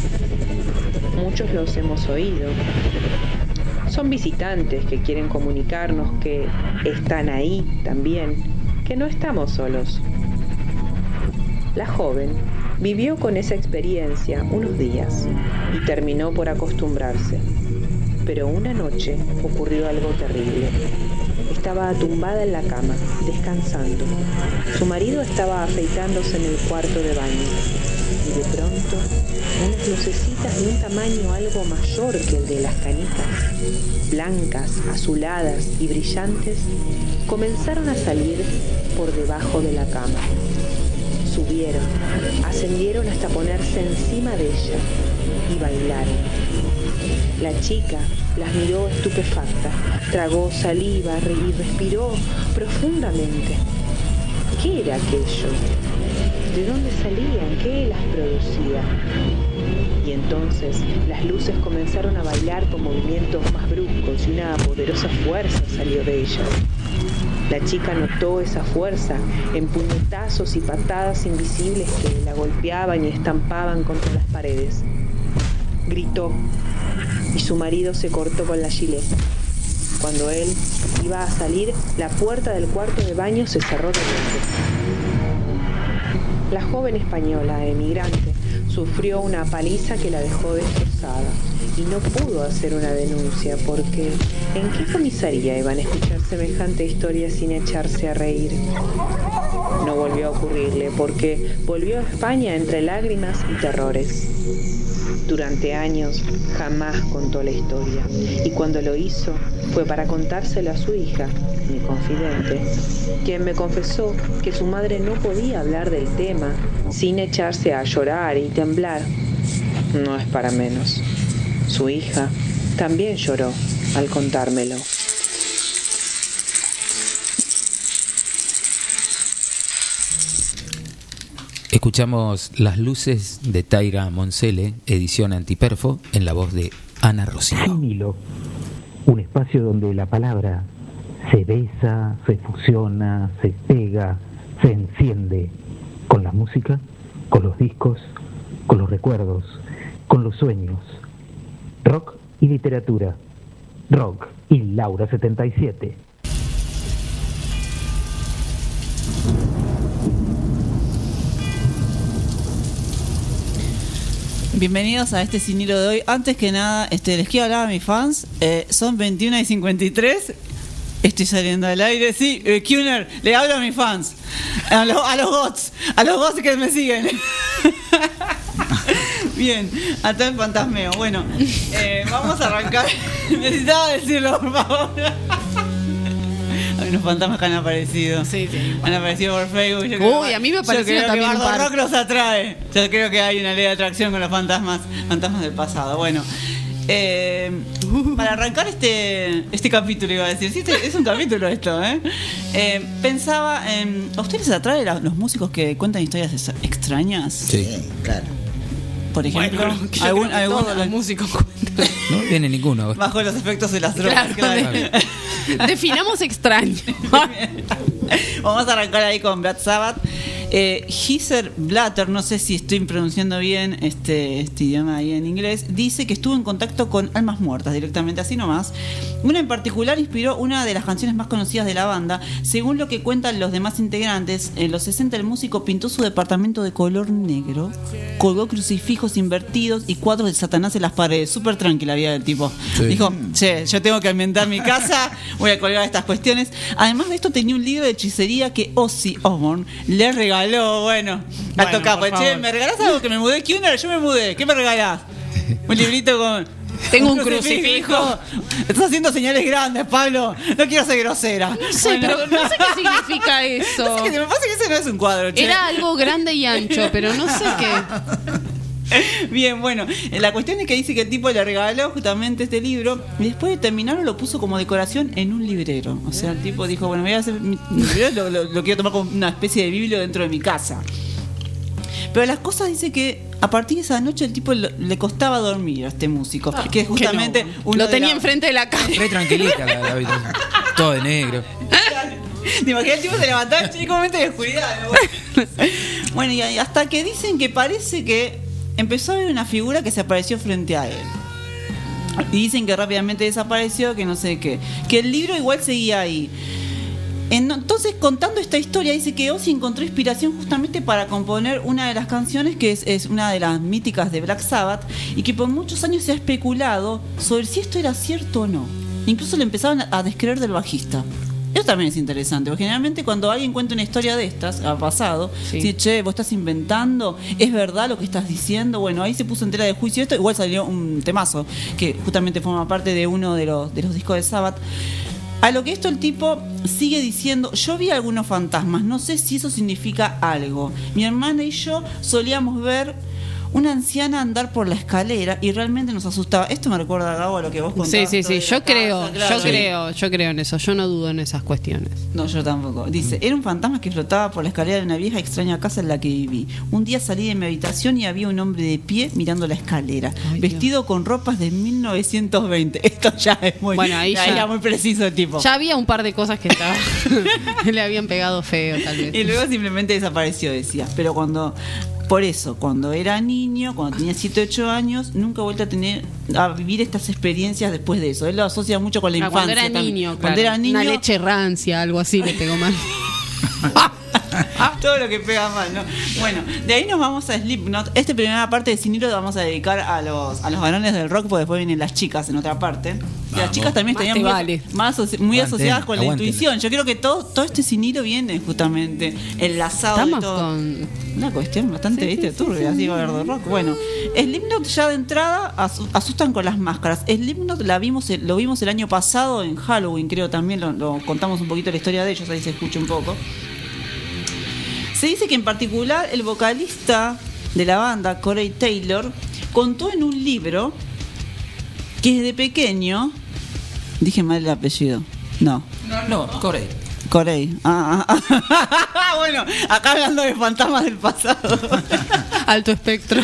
Muchos los hemos oído. Son visitantes que quieren comunicarnos que están ahí también, que no estamos solos. La joven vivió con esa experiencia unos días y terminó por acostumbrarse. Pero una noche ocurrió algo terrible. Estaba tumbada en la cama, descansando. Su marido estaba afeitándose en el cuarto de baño. Y de pronto, unas lucecitas de un tamaño algo mayor que el de las canicas, blancas, azuladas y brillantes, comenzaron a salir por debajo de la cama. Subieron, ascendieron hasta ponerse encima de ella y bailaron. La chica las miró estupefacta, tragó saliva y respiró profundamente. ¿Qué era aquello? ¿De dónde salían? ¿Qué las producía? Y entonces las luces comenzaron a bailar con movimientos más bruscos y una poderosa fuerza salió de ellas. La chica notó esa fuerza en puñetazos y patadas invisibles que la golpeaban y estampaban contra las paredes. Gritó y su marido se cortó con la gileta. Cuando él iba a salir, la puerta del cuarto de baño se cerró de golpe. La joven española, emigrante, sufrió una paliza que la dejó destrozada y no pudo hacer una denuncia porque ¿en qué comisaría iban a escuchar semejante historia sin echarse a reír? No volvió a ocurrirle porque volvió a España entre lágrimas y terrores. Durante años jamás contó la historia y cuando lo hizo fue para contárselo a su hija, mi confidente, quien me confesó que su madre no podía hablar del tema sin echarse a llorar y temblar. No es para menos. Su hija también lloró al contármelo. Escuchamos Las luces de Taira Moncele, edición antiperfo, en la voz de Ana Rocío. Un espacio donde la palabra se besa, se fusiona, se pega, se enciende con la música, con los discos, con los recuerdos, con los sueños. Rock y literatura. Rock y Laura 77. Bienvenidos a este sin hilo de hoy. Antes que nada, este, les quiero hablar a mis fans. Eh, son 21 y 53. Estoy saliendo al aire. Sí, eh, Kuner, le hablo a mis fans. A, lo- a los bots. A los bots que me siguen. [LAUGHS] Bien, hasta el fantasmeo. Bueno, eh, vamos a arrancar. [LAUGHS] Necesitaba decirlo, por favor. Unos fantasmas que han aparecido. Sí, sí. Han aparecido por Facebook. Yo creo Uy, que- a mí me creo también que un Bardo par. Rock los atrae. Yo creo que hay una ley de atracción con los fantasmas, fantasmas del pasado. Bueno, eh, [LAUGHS] para arrancar este, este capítulo, iba a decir, sí, este- es un capítulo esto, ¿eh? Eh, pensaba en. ¿A ustedes les atrae la- los músicos que cuentan historias ex- extrañas? Sí. claro. Por ejemplo, Bueno, algún, creo algún- todos los músicos No viene ninguno. bajo los efectos de las drogas, Claro, claro. Definamos extraño. Vamos a arrancar ahí con Black Sabbath. Eh, Heiser Blatter, no sé si estoy pronunciando bien este, este idioma ahí en inglés, dice que estuvo en contacto con almas muertas directamente, así nomás. Una en particular inspiró una de las canciones más conocidas de la banda. Según lo que cuentan los demás integrantes, en los 60 el músico pintó su departamento de color negro, colgó crucifijos invertidos y cuadros de Satanás en las paredes. Súper tranquila vida del tipo. Sí. Dijo, che, yo tengo que ambientar mi casa, voy a colgar estas cuestiones. Además de esto, tenía un libro de hechicería que Ozzy Osbourne le regaló. Bueno, a Bueno, tocar, pues, che. ¿me regalás algo que me mudé? Kuner? Yo me mudé. ¿Qué me regalás? [LAUGHS] Un librito con. Tengo un [LAUGHS] crucifijo. Estás haciendo señales grandes, Pablo. No quiero ser grosera. No sé, pero no sé qué [LAUGHS] significa eso. No sé qué- me parece que ese no es un cuadro, che. Era algo grande y ancho, pero no sé qué. [LAUGHS] Bien, bueno, eh, la cuestión es que dice que el tipo le regaló justamente este libro y después de terminarlo lo puso como decoración en un librero. O sea, el tipo dijo, bueno, voy a hacer mi librero, lo, lo- lo quiero tomar como una especie de biblio dentro de mi casa. Pero las cosas dice que a partir de esa noche el tipo lo- le costaba dormir a este músico. Ah, que es justamente que no. Lo tenía la- enfrente de la [LAUGHS] cama. Re tranquilita la, la habitación. Todo de negro. ¿Te imaginas el tipo se levantaba en un momento de oscuridad? ¿no? bueno, y hasta que dicen que parece que empezó a ver una figura que se apareció frente a él. Y dicen que rápidamente desapareció, que no sé qué. Que el libro igual seguía ahí. En- Entonces, contando esta historia, dice que Ozzy encontró inspiración justamente para componer una de las canciones que es, una de las míticas de Black Sabbath y que por muchos años se ha especulado sobre si esto era cierto o no. Incluso le empezaban a descreer del bajista. Eso también es interesante, porque generalmente cuando alguien cuenta una historia de estas, ha pasado, dice, che, vos estás inventando, es verdad lo que estás diciendo, bueno, ahí se puso entera de juicio esto, igual salió un temazo, que justamente forma parte de uno de los, de los discos de Sabbath. A lo que esto el tipo sigue diciendo, yo vi algunos fantasmas, no sé si eso significa algo. Mi hermana y yo solíamos ver una anciana andar por la escalera y realmente nos asustaba. Esto me recuerda, Gabo, a lo que vos contabas. Sí, sí, sí, yo creo, casa, claro. yo creo, yo creo en eso, yo no dudo en esas cuestiones. No, yo tampoco. Dice, era un fantasma que flotaba por la escalera de una vieja extraña casa en la que viví. Un día salí de mi habitación y había un hombre de pie mirando la escalera, vestido con ropas de 1920. [LAUGHS] Esto ya es muy, Bueno, ahí ya- era muy preciso el tipo. Ya había un par de cosas que estaba, [LAUGHS] le habían pegado feo, tal vez. Y luego simplemente desapareció, decía. Pero cuando, por eso, cuando era niño, cuando tenía 7, 8 años, nunca he vuelto a tener, a vivir estas experiencias después de eso. Él lo asocia mucho con la Ah, infancia. cuando era también. niño, Cuando claro. era niño, Una leche rancia, algo así le pegó mal. [LAUGHS] todo lo que pega mal, ¿no? Bueno, de ahí nos vamos a Slipknot. Esta primera parte de Siniro la vamos a dedicar a los, a los varones del rock, porque después vienen las chicas en otra parte. Y las chicas también estarían muy, vale. más muy Aguanten, asociadas con la intuición. Yo creo que todo, todo este Siniro viene justamente enlazado Estamos de todo. con- Una cuestión bastante, Sí, viste, sí, turbia, sí, así rock. Bueno, Slipknot ya de entrada asu- asustan con las máscaras. Slipknot la vimos, el- lo vimos el año pasado en Halloween, creo también, lo, lo contamos un poquito la historia de ellos, ahí se escucha un poco. Se dice que en particular el vocalista de la banda, Corey Taylor, contó en un libro que desde pequeño. Dije mal el apellido. No. No, Corey. Corey. Ah, ah, ah. [LAUGHS] bueno, acá hablando de fantasmas del pasado. [LAUGHS] Alto espectro.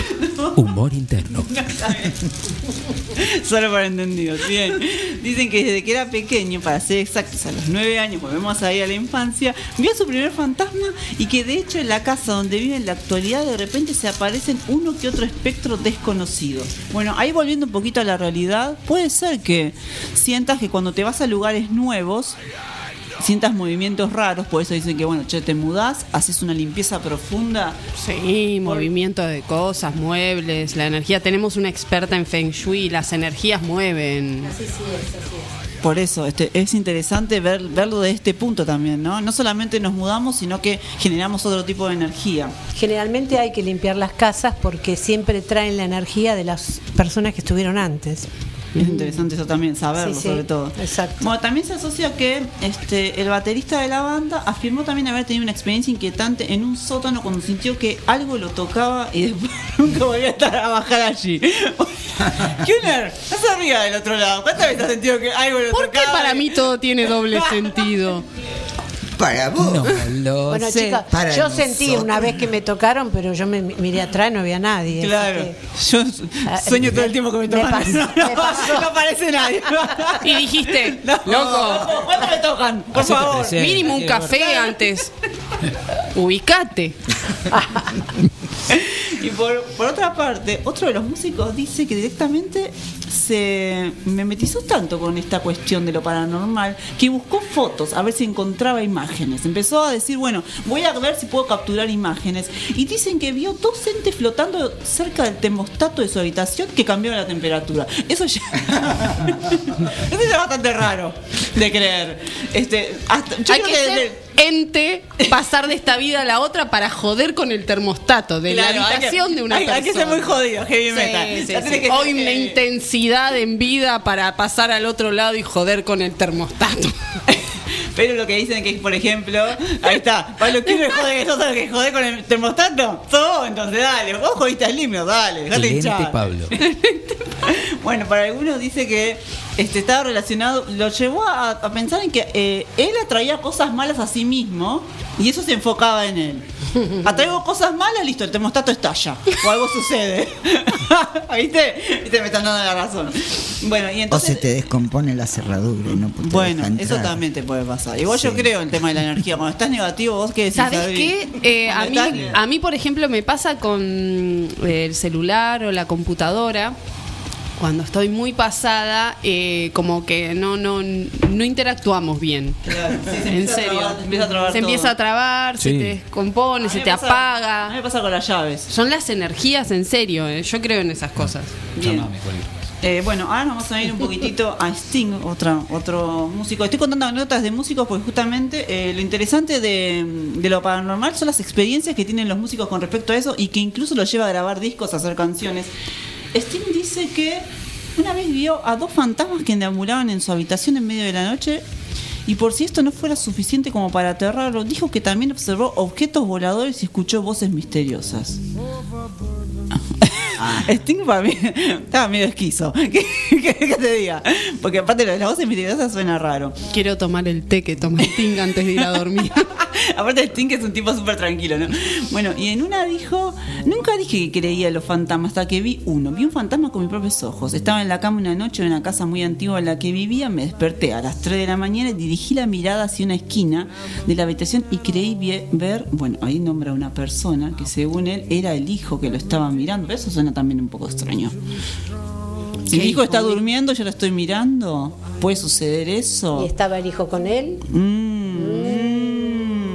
Humor interno. [LAUGHS] Solo para entendidos. Bien. Dicen que desde que era pequeño, para ser exactos, a los nueve años, volvemos ahí a la infancia, vio a su primer fantasma y que de hecho en la casa donde vive en la actualidad de repente se aparecen uno que otro espectro desconocido. Bueno, ahí volviendo un poquito a la realidad, puede ser que sientas que cuando te vas a lugares nuevos, sientas movimientos raros, por eso dicen que bueno, che, te mudás, haces una limpieza profunda. Sí, movimiento de cosas, muebles, la energía. Tenemos una experta en Feng Shui, las energías mueven. Por eso, este, es interesante ver, verlo de este punto también, ¿no? No solamente nos mudamos, sino que generamos otro tipo de energía. Generalmente hay que limpiar las casas porque siempre traen la energía de las personas que estuvieron antes. [LAUGHS] Es interesante eso también, saberlo Sí, sí, sobre todo. Exacto. Bueno, también se asocia que este, el baterista de la banda afirmó también haber tenido una experiencia inquietante en un sótano cuando sintió que algo lo tocaba y [LAUGHS] después nunca volvió a estar a bajar allí. [LAUGHS] No se ría del otro lado. ¿Cuántas veces has sentido que algo lo ¿Por qué tocaba? para mí todo tiene doble sentido? Para vos. No lo Bueno, sé. chicas, para yo sentí nosotros. una vez que me tocaron, pero yo me miré atrás y no había nadie. Claro. que- Yo Ah, sueño todo el tiempo que me me tocan. pasó, [LAUGHS] no, me pasó. no aparece nadie. [LAUGHS] Y dijiste, [LAUGHS] No. loco, ¿Cuándo me tocan? Por Hacete favor. presente. mínimo un ver. café antes. Ubicate. Y por, por otra parte, otro de los músicos dice que directamente se memetizó tanto con esta cuestión de lo paranormal que buscó fotos a ver si encontraba imágenes. Empezó a decir, bueno, voy a ver si puedo capturar imágenes. Y dicen que vio dos entes flotando cerca del termostato de su habitación que cambiaron la temperatura. Eso ya, [LAUGHS] eso ya es bastante raro de creer. Este, hasta- yo Hay creo que ente, pasar de esta vida a la otra para joder con el termostato de Claro, la habitación que- de una hay- persona. hay que ser muy jodido, heavy metal. Sí, sí, Ya sí. tiene que Hoy una eh, intensidad en vida para pasar al otro lado y joder con el termostato. [LAUGHS] Pero lo que dicen que, por ejemplo, ahí está, Pablo Kirchner jode, ¿sos lo que jode con el termostato? Todo, entonces dale, vos jodiste al limio, dale, hinchar. Pablo. [LAUGHS] Bueno, para algunos dice que este, estaba relacionado, lo llevó a, a pensar en que eh, él atraía cosas malas a sí mismo y eso se enfocaba en él. [LAUGHS] Atraigo cosas malas, listo, el termostato estalla o algo sucede. [LAUGHS] ¿Viste? ¿Viste? Me están dando la razón. Bueno, y O se entonces... te descompone la cerradura y no te Bueno, deja eso también te puede pasar. Igual yo Sí. creo en el tema de la energía. Cuando estás negativo, vos qué decís. ¿Sabes Adri? qué? Eh, a, mí, a mí, por ejemplo, me pasa con eh, el celular o la computadora. Cuando estoy muy pasada, eh, como que no, no, no interactuamos bien. Claro, sí, se en serio. trabar, se empieza a trabar se todo. empieza a trabar, se te descompone, se te pasa- apaga. A mí me pasa con las llaves. Son las energías, en serio. eh, Yo creo en esas cosas. Bien. Eh, bueno, ahora nos vamos a ir un poquitito a Sting, otra, otro músico. Estoy contando anécdotas de músicos porque justamente eh, lo interesante de, de lo paranormal son las experiencias que tienen los músicos con respecto a eso y que incluso los lleva a grabar discos, a hacer canciones. Sting dice que una vez vio a dos fantasmas que deambulaban en su habitación en medio de la noche y por si esto no fuera suficiente como para aterrarlo, dijo que también observó objetos voladores y escuchó voces misteriosas. [LAUGHS] Sting para mí estaba medio esquizo. [LAUGHS] ¿Qué, qué- qué te diga? Porque aparte lo de las voces misteriosas suena raro. Quiero tomar el té que toma Sting antes de ir a dormir. [LAUGHS] [LAUGHS] Aparte Sting es un tipo súper tranquilo, ¿no? Bueno, y en una dijo, nunca dije que creía en los fantasmas hasta que vi uno. Vi un fantasma con mis propios ojos. Estaba en la cama una noche en una casa muy antigua en la que vivía, me desperté a las 3 de la mañana y dirigí la mirada hacia una esquina de la habitación y creí ver, bueno, ahí nombra una persona que según él era el hijo que lo estaba mirando. Pero eso suena también un poco extraño. Si mi hijo está durmiendo, yo lo estoy mirando. ¿Puede suceder eso? ¿Y estaba el hijo con él? Mm,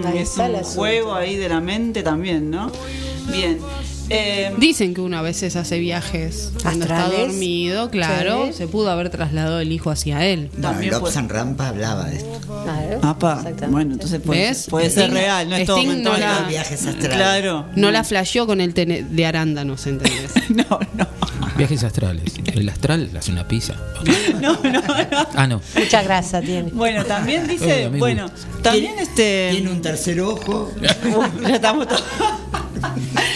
Ahí es está un asunto. juego ahí de la mente también, ¿no? Bien. Eh, Dicen que uno a veces hace viajes cuando está dormido, claro, se pudo haber trasladado el hijo hacia él. Bueno, Lobsan Rampa hablaba de esto. Apa, bueno, entonces puede, puede ser Sting- real, no es todo no la- Viajes astrales. Claro. No la flasheó con el de arándanos, ¿entendés? [LAUGHS] Viajes astrales. El astral hace una pizza. [LAUGHS] No, no, no. Ah, no. Mucha grasa tiene. Bueno, también dice, bueno, también este. Tiene un tercer ojo. [LAUGHS] Uh, ya estamos todos.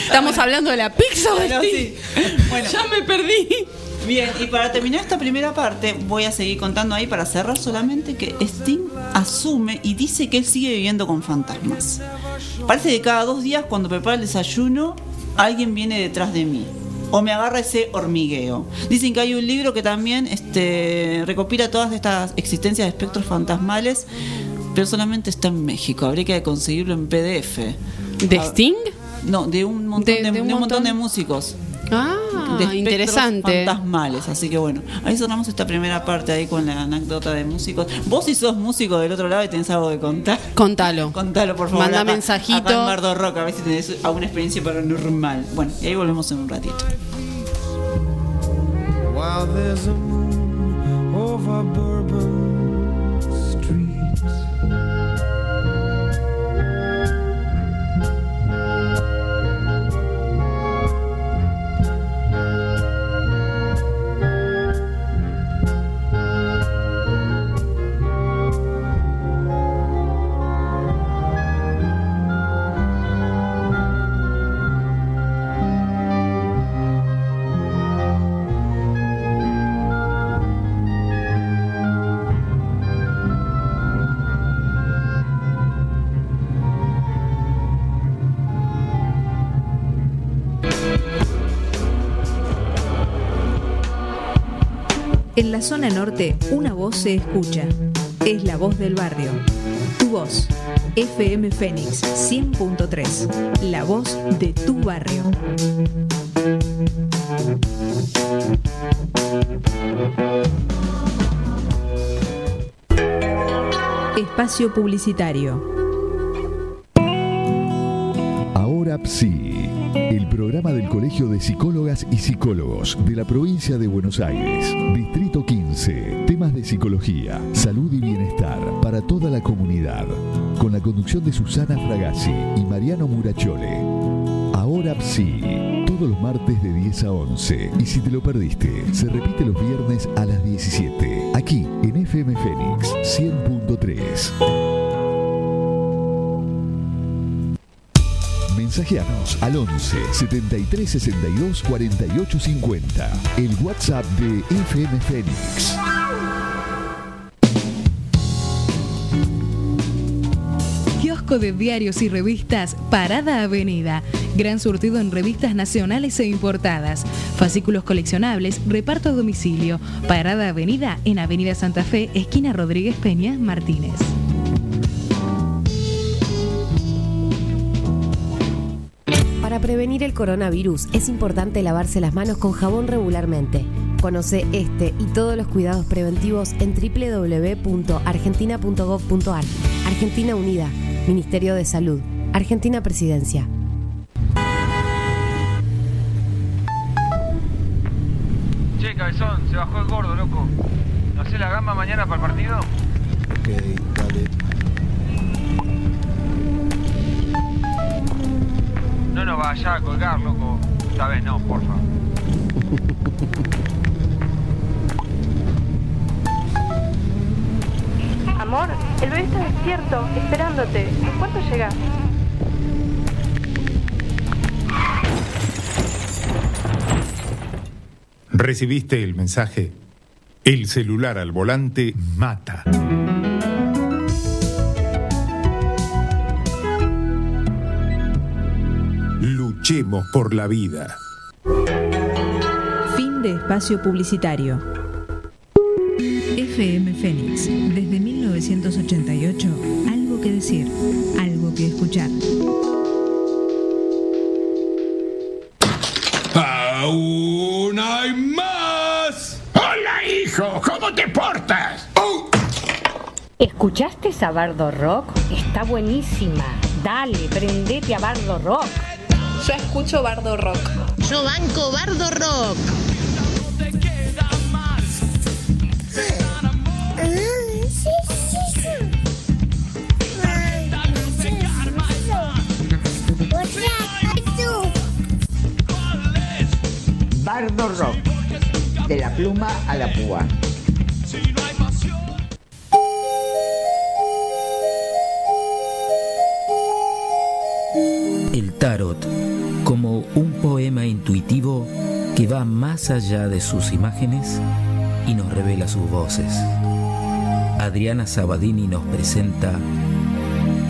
¿Estamos hablando de la pizza Bueno, Sting? sí. Bueno. Ya me perdí. Bien, y para terminar esta primera parte, voy a seguir contando ahí para cerrar solamente que Sting asume y dice que él sigue viviendo con fantasmas. Parece que cada dos días cuando prepara el desayuno, alguien viene detrás de mí. O me agarra ese hormigueo. Dicen que hay un libro que también este, recopila todas estas existencias de espectros fantasmales, pero solamente está en México. Habría que conseguirlo en PDF. ¿De Sting? No, de un montón De- de, de un de un montón de músicos Ah, de interesante. fantasmales. Así que bueno, ahí cerramos esta primera parte ahí con la anécdota de músicos. Vos si sos músico del otro lado y tenés algo de contar, Contalo. [LAUGHS] contalo por favor. Manda acá- mensajito. Acá en Bardo Rock, a ver si tenés alguna experiencia paranormal. Bueno, y ahí volvemos en un ratito. While there's a moon over bourbon En la zona norte, una voz se escucha. Es la voz del barrio. Tu voz. FM Fénix 100.3. La voz de tu barrio. Espacio Publicitario. Ahora PSI, el programa del Colegio de Psicólogas y Psicólogos de la provincia de Buenos Aires, Distrito 15, temas de psicología, salud y bienestar para toda la comunidad, con la conducción de Susana Fragazzi y Mariano Murachole. Ahora PSI, todos los martes de 10 a 11, y si te lo perdiste, se repite los viernes a las 17, aquí en FM Fénix 100.3. Al 11 73 62 48 50. El WhatsApp de FM Fénix. Kiosco de diarios y revistas Parada Avenida. Gran surtido en revistas nacionales e importadas. Fascículos coleccionables, reparto a domicilio. Parada Avenida en Avenida Santa Fe, esquina Rodríguez Peña, Martínez. Prevenir el coronavirus es importante lavarse las manos con jabón regularmente. Conoce este y todos los cuidados preventivos en www.argentina.gov.ar. Argentina Unida, Ministerio de Salud, Argentina Presidencia. Che, cabezón, se bajó el gordo, loco. ¿No sé la gamba mañana para el partido? Ok, dale. No nos vaya a colgar, loco. Esta vez no, porfa. Amor, el bebé está despierto, esperándote. ¿En cuánto llegas? ¿Recibiste el mensaje? El celular al volante mata. Luchemos por la vida. Fin de espacio publicitario. FM Fénix, desde 1988, algo que decir, algo que escuchar. ¡Aún hay más! ¡Hola, hijo! ¿Cómo te portas? ¿Escuchaste esa Bardo Rock? Está buenísima. Dale, prendete a Bardo Rock. Yo escucho Bardo Rock. Yo banco Bardo Rock. Bardo Rock. De la pluma a la púa. Un poema intuitivo que va más allá de sus imágenes y nos revela sus voces. Adriana Sabadini nos presenta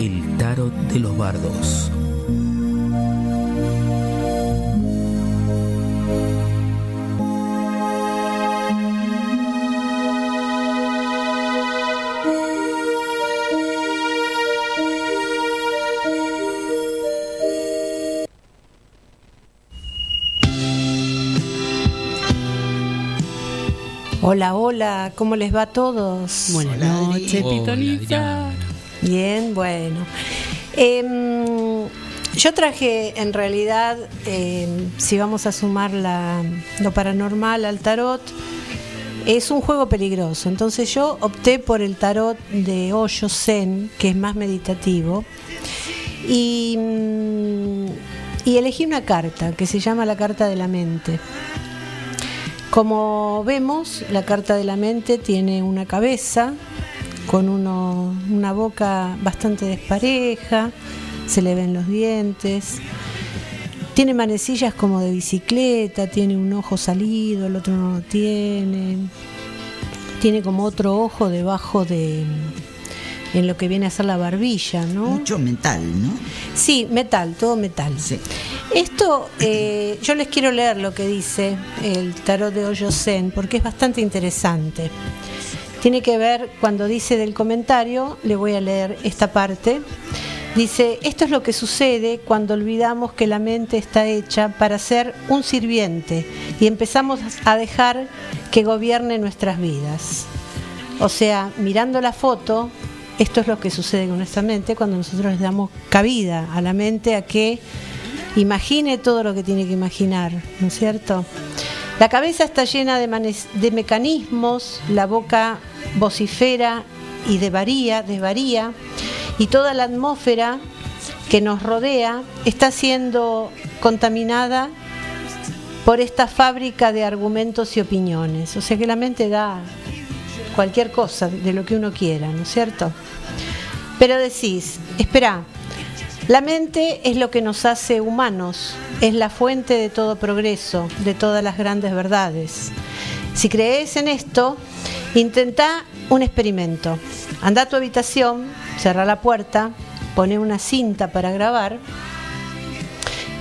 El tarot de los bardos. Hola, hola, ¿cómo les va a todos? Buenas noches, Pitonisa. Bien, bueno. Em, yo traje en realidad, em, si vamos a sumar la- lo paranormal al tarot, es un juego peligroso. Entonces yo opté por el tarot de Hoyo Zen, que es más meditativo. Y, mm, y elegí una carta que se llama la carta de la mente. Como vemos, la carta de la mente tiene una cabeza con uno- una boca bastante despareja, se le ven los dientes, tiene manecillas como de bicicleta, tiene un ojo salido, el otro no lo tiene, tiene como otro ojo debajo de en lo que viene a ser la barbilla, ¿no? Mucho metal, ¿no? Sí, metal, todo metal. Esto, eh, yo les quiero leer lo que dice el tarot de Hoyo Zen, porque es bastante interesante. Tiene que ver, cuando dice del comentario, le voy a leer esta parte. Dice, esto es lo que sucede cuando olvidamos que la mente está hecha para ser un sirviente y empezamos a dejar que gobierne nuestras vidas. O sea, mirando la foto, esto es lo que sucede con nuestra mente cuando nosotros le damos cabida a la mente a que imagine todo lo que tiene que imaginar, ¿no es cierto? La cabeza está llena de, de mecanismos, la boca vocifera y devaría, desvaría, y toda la atmósfera que nos rodea está siendo contaminada por esta fábrica de argumentos y opiniones. O sea que la mente da cualquier cosa de lo que uno quiera, ¿no es cierto? Pero decís, espera, La mente es lo que nos hace humanos, es la fuente de todo progreso, de todas las grandes verdades. Si crees en esto, intenta un experimento. Anda a tu habitación, cerra la puerta, pone una cinta para grabar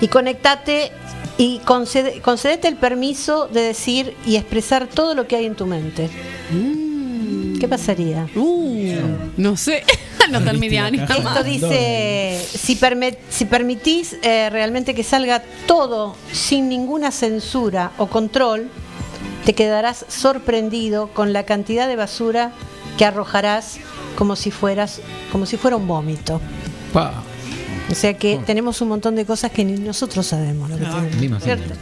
y conectate y concede- concedete el permiso de decir y expresar todo lo que hay en tu mente. ¿Qué pasaría? No sé, [LAUGHS] no terminé ni Esto dice, si, perme- si permitís eh, realmente que salga todo sin ninguna censura o control, te quedarás sorprendido con la cantidad de basura que arrojarás como si fueras, como si fuera un vómito. Pa. O sea que tenemos un montón de cosas que ni nosotros sabemos lo que tenemos, me imagino. ¿cierto?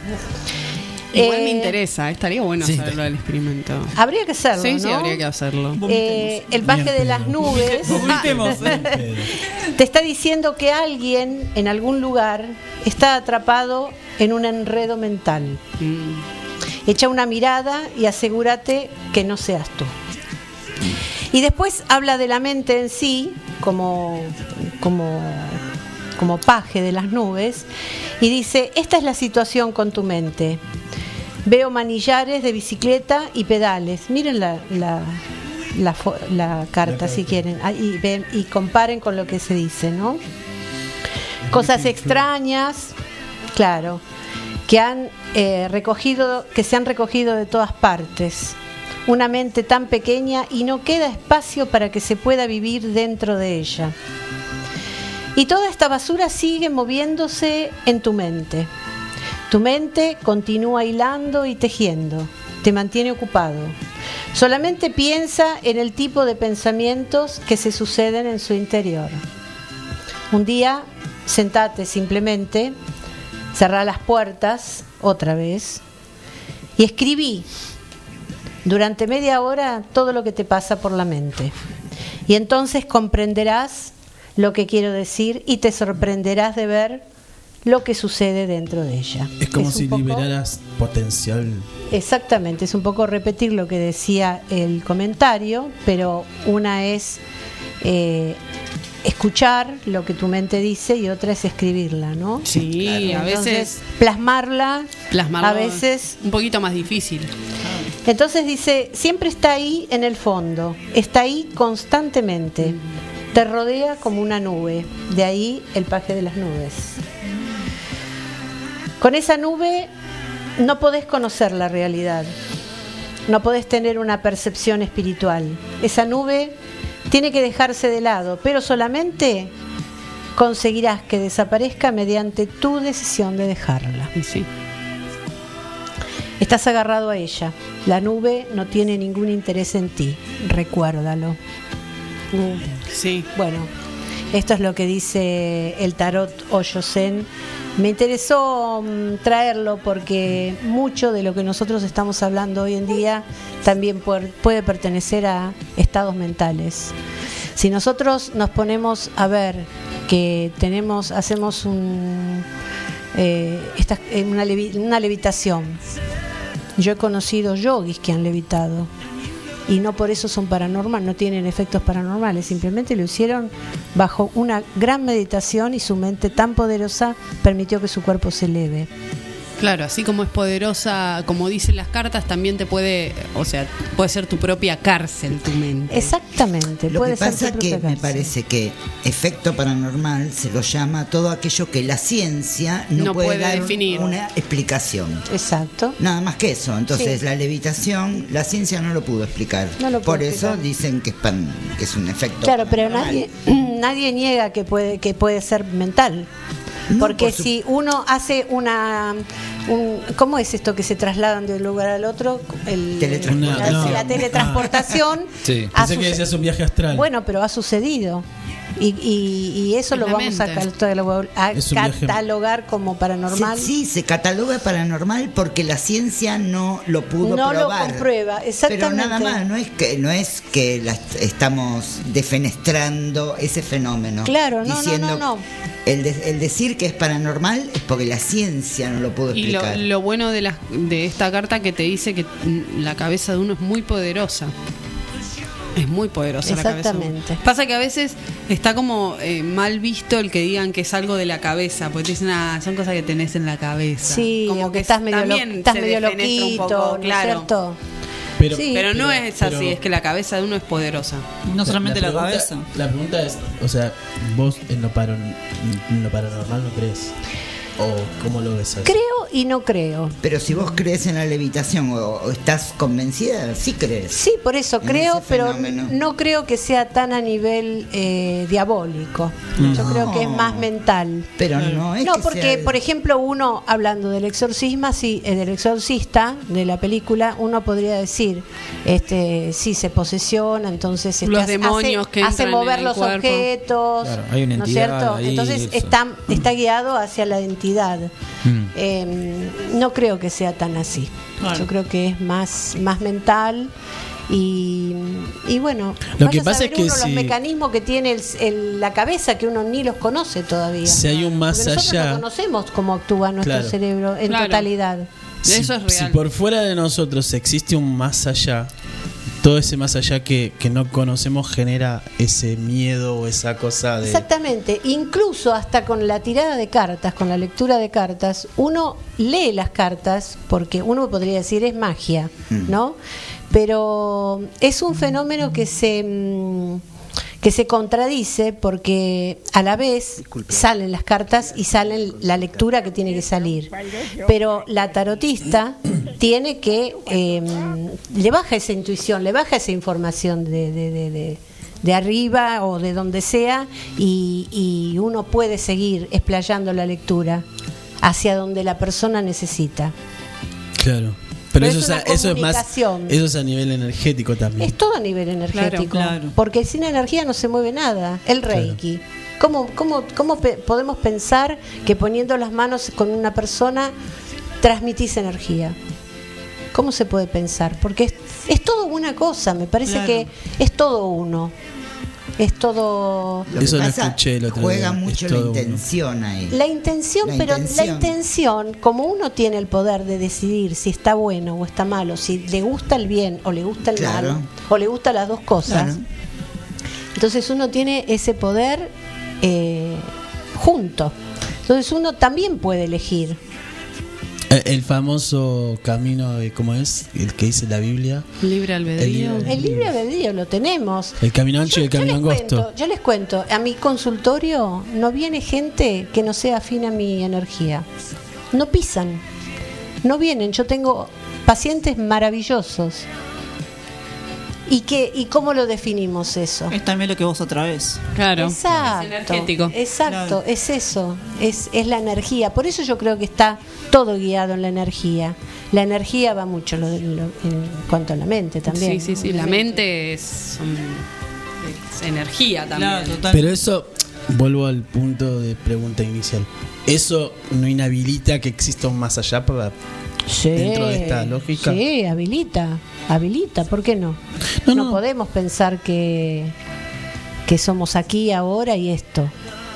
Igual me Eh, interesa, estaría bueno sí, hacerlo del experimento. Habría que hacerlo, Sí, sí, ¿no? habría que hacerlo. Eh, el paje de las nubes [LAUGHS] te está diciendo que alguien en algún lugar está atrapado en un enredo mental. Echa una mirada y asegúrate que no seas tú. Y después habla de la mente en sí como, como, como paje de las nubes y dice, esta es la situación con tu mente. Veo manillares de bicicleta y pedales. Miren la, la, la carta si quieren Ah, y, ven- y comparen con lo que se dice, ¿no? Cosas extrañas, claro, que han eh, recogido, que se han recogido de todas partes. Una mente tan pequeña y no queda espacio para que se pueda vivir dentro de ella. Y toda esta basura sigue moviéndose en tu mente. Tu mente continúa hilando y tejiendo, te mantiene ocupado. Solamente piensa en el tipo de pensamientos que se suceden en su interior. Un día, sentate simplemente, cerrá las puertas otra vez y escribí durante media hora todo lo que te pasa por la mente. Y entonces comprenderás lo que quiero decir y te sorprenderás de ver lo que sucede dentro de ella. Es como si poco- liberaras potencial. Exactamente, es un poco repetir lo que decía el comentario, pero una es eh, escuchar lo que tu mente dice y otra es escribirla, ¿no? Sí, a Entonces, veces plasmarla, plasmarlo a veces un poquito más difícil. entonces dice, siempre está ahí en el fondo, está ahí constantemente, te rodea como una nube, de ahí el paje de las nubes. Con esa nube no podés conocer la realidad, no podés tener una percepción espiritual. Esa nube tiene que dejarse de lado, pero solamente conseguirás que desaparezca mediante tu decisión de dejarla. Sí. Estás agarrado a ella. La nube no tiene ningún interés en ti. Recuérdalo. Sí. Bueno, esto es lo que dice el tarot Oyosen. Me interesó mm, traerlo porque mucho de lo que nosotros estamos hablando hoy en día también puede pertenecer a estados mentales. Si nosotros nos ponemos a ver que tenemos, hacemos un, eh, eh, una, levi- una levitación, yo he conocido yogis que han levitado y no por eso son paranormales, no tienen efectos paranormales, simplemente lo hicieron bajo una gran meditación y su mente tan poderosa permitió que su cuerpo se eleve. Claro, así como es poderosa, como dicen las cartas, también te puede, o sea, puede ser tu propia cárcel, tu mente. Exactamente, Lo puede que ser pasa tu que me parece que efecto paranormal se lo llama todo aquello que la ciencia no, No puede, puede dar definir. una explicación. Exacto. Nada más que eso. Entonces Sí. la levitación, la ciencia no lo pudo explicar. No lo pudo Por eso explicar. dicen que es, pan- que es un efecto. Claro, pero nadie, [CLEARS THROAT] nadie niega que puede, que puede ser mental. Porque por su- si uno hace una... Un, ¿Cómo es esto que se trasladan de un lugar al otro? El, Teletransportación. la, No. la teletransportación. [LAUGHS] Sí. Pensé que decías un viaje astral. Bueno, pero ha sucedido. Y, y- y eso Es lo vamos a, catalogar, a como paranormal. Sí, se cataloga paranormal porque la ciencia no lo pudo no lo probar. comprueba, exactamente. Pero nada más, no es que no es que la est- estamos defenestrando ese fenómeno. Claro, no, no, diciendo no, no. El, de- el decir que es paranormal es porque la ciencia no lo pudo Y lo, explicar. lo bueno de, la, de esta carta que te dice que la cabeza de uno es muy poderosa. Es muy poderosa la cabeza. Exactamente. Pasa que a veces está como eh, mal visto el que digan que es algo de la cabeza, porque te dicen, ah, son cosas que tenés en la cabeza. Sí, como que estás medio, estás se medio loquito, poco, ¿no es claro. cierto? Pero, Sí. Pero no Pero- es así, pero- es que la cabeza de uno es poderosa. No solamente la, pregunta- cabeza. La pregunta es, o sea, vos en lo, paron- en lo paranormal no crees. ¿O cómo lo ves? Creo y no creo. Pero si vos crees en la levitación o, o estás convencida, sí crees. Sí, por eso creo, pero no creo que sea tan a nivel eh, diabólico. Yo creo que es más mental. Pero no es No, que porque, sea- por ejemplo, uno, hablando del exorcismo, sí, eh, del exorcista de la película, uno podría decir, este, sí, se posesiona, entonces este, Los hace- demonios que hace entran en mover los cuerpo. objetos, Claro, hay una ¿no es entidad cierto? ahí, Entonces eso. está, está guiado hacia la entidad. Mm. Eh, no creo que sea tan así. Claro. Yo creo que es más, más mental. Y, y bueno, Lo que a pasa saber es que uno si- los mecanismos que tiene el- el- la cabeza que uno ni los conoce todavía. Si hay un más nosotros allá- no conocemos cómo actúa nuestro Claro. cerebro en Claro. totalidad. Si, Eso es si real. por fuera de nosotros existe un más allá, todo ese más allá que, que no conocemos genera ese miedo o esa cosa de... Exactamente, incluso hasta con la tirada de cartas, con la lectura de cartas, uno lee las cartas porque uno podría decir es magia, ¿no? Pero es un fenómeno que se mm, que se contradice porque a la vez salen las cartas y salen la lectura que tiene que salir. Pero la tarotista [CLEARS THROAT] tiene que eh, le baja esa intuición, le baja esa información de, de- de- de- de arriba o de donde sea y, y uno puede seguir explayando la lectura hacia donde la persona necesita. Claro. Pero, Pero eso, es es a- una eso es más... Eso es a nivel energético también. Es todo a nivel energético, claro. porque sin energía no se mueve nada. El Reiki. ¿Cómo, cómo, cómo pe- podemos pensar que poniendo las manos con una persona transmitís energía? ¿Cómo se puede pensar? Porque es, es todo una cosa, me parece Claro. que es todo uno. Es todo... Lo que Eso lo pasa, escuché el otro juega día, mucho es la uno. intención ahí. La intención, La pero intención. la intención, como uno tiene el poder de decidir si está bueno o está malo, si le gusta el bien o le gusta el Claro. mal, o le gustan las dos cosas, Claro. entonces uno tiene ese poder eh, junto. Entonces uno también puede elegir. Eh, El famoso camino, de, ¿cómo es? El que dice la Biblia. Libre albedrío. El libre- El libre albedrío lo tenemos. El camino ancho y el camino angosto. cuento, yo les cuento, a mi consultorio no viene gente que no sea afín a mi energía. No pisan, no vienen. Yo tengo pacientes maravillosos. ¿Y, qué, ¿Y cómo lo definimos eso? Es también lo que vos otra vez. Claro. Exacto, Es energético. Exacto, es eso, es, es la energía. Por eso yo creo que está todo guiado en la energía. La energía va mucho lo de- lo- en cuanto a la mente también. Sí, sí, sí. La mente es, energía también. Claro. Pero eso, vuelvo al punto de pregunta inicial. ¿Eso no inhabilita que exista un más allá para Sí, dentro de esta lógica? Sí, habilita, habilita, ¿por qué no? No, No, no. podemos pensar que, que somos aquí, ahora y esto.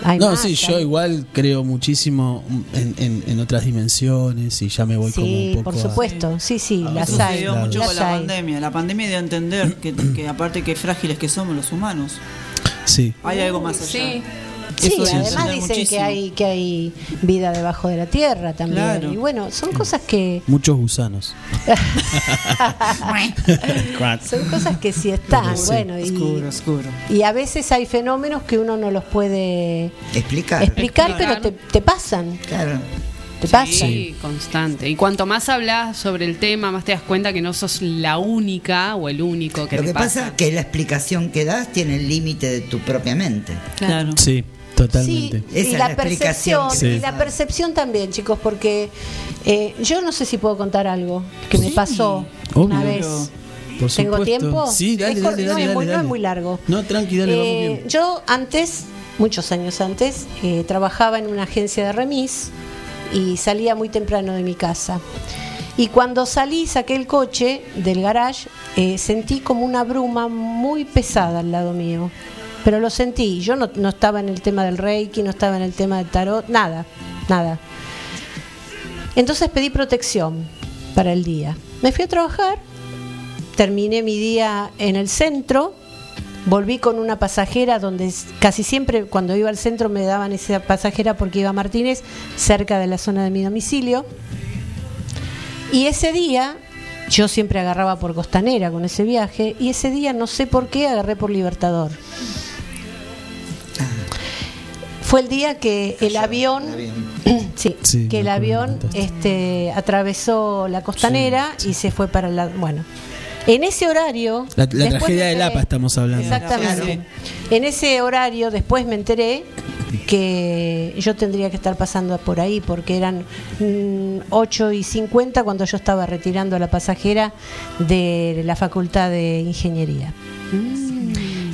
Hay no, más, sí, yo igual creo muchísimo en, en- en otras dimensiones y ya me voy como un poco por a- supuesto, sí, sí, las hay. sucedió mucho las con la hay. pandemia. La pandemia dio a entender que, que aparte que frágiles que somos los humanos, Sí. hay algo más allá. Sí. Sí, Eso además dicen que hay, que hay vida debajo de la tierra también. Claro. Y bueno, son cosas que Muchos gusanos. [LAUGHS] son cosas que sí están, Sí. bueno, y, Oscuro, oscuro. y a veces hay fenómenos que uno no los puede Explicar. explicar, pero te, te pasan, Claro. te pasan. Sí, constante. Y cuanto más hablas sobre el tema, más te das cuenta que no sos la única o el único que Lo te que pasa es que la explicación que das tiene el límite de tu propia mente. Claro. Sí, totalmente. Sí, Esa y es la, percepción, y la percepción también, chicos, porque eh, yo no sé si puedo contar algo que me pasó una vez. Por ¿Tengo tiempo? Sí, dale, Es dale, no, dale, es muy, dale, no es muy largo. No, tranqui, dale, vamos Eh, bien. yo antes, muchos años antes, eh, trabajaba en una agencia de remis y salía muy temprano de mi casa. Y cuando salí, saqué el coche del garage, eh, sentí como una bruma muy pesada al lado mío. Pero lo sentí. Yo no, estaba en el tema del Reiki, no estaba en el tema del tarot, nada, nada. Entonces pedí protección para el día. Me fui a trabajar, terminé mi día en el centro Volví con una pasajera donde casi siempre cuando iba al centro me daban esa pasajera porque iba a Martínez, cerca de la zona de mi domicilio. Y ese día, yo siempre agarraba por Costanera con ese viaje, y ese día no sé por qué agarré por Libertador. Fue el día que el avión, [CLEARS THROAT] sí, Sí, que el avión este, atravesó la costanera y se fue para la, bueno, en ese horario, La, tragedia me de enteré- Lapa estamos hablando. Exactamente. En ese horario después me enteré que yo tendría que estar pasando por ahí porque eran mm, 8 y 50 cuando yo estaba retirando a la pasajera de la Facultad de Ingeniería.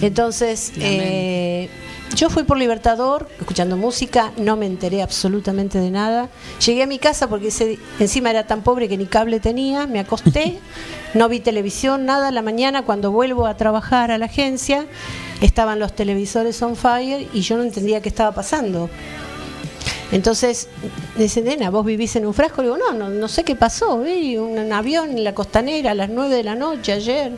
Entonces, eh, yo fui por Libertador, escuchando música, no me enteré absolutamente de nada. Llegué a mi casa porque ese- encima era tan pobre que ni cable tenía, me acosté, [LAUGHS] no vi televisión, nada. La mañana, cuando vuelvo a trabajar a la agencia, estaban los televisores on fire y yo no entendía qué estaba pasando. Entonces, dice, nena, ¿vos vivís en un frasco? Le digo, no, no, no sé qué pasó, vi un, un avión en la costanera a las 9 de la noche ayer.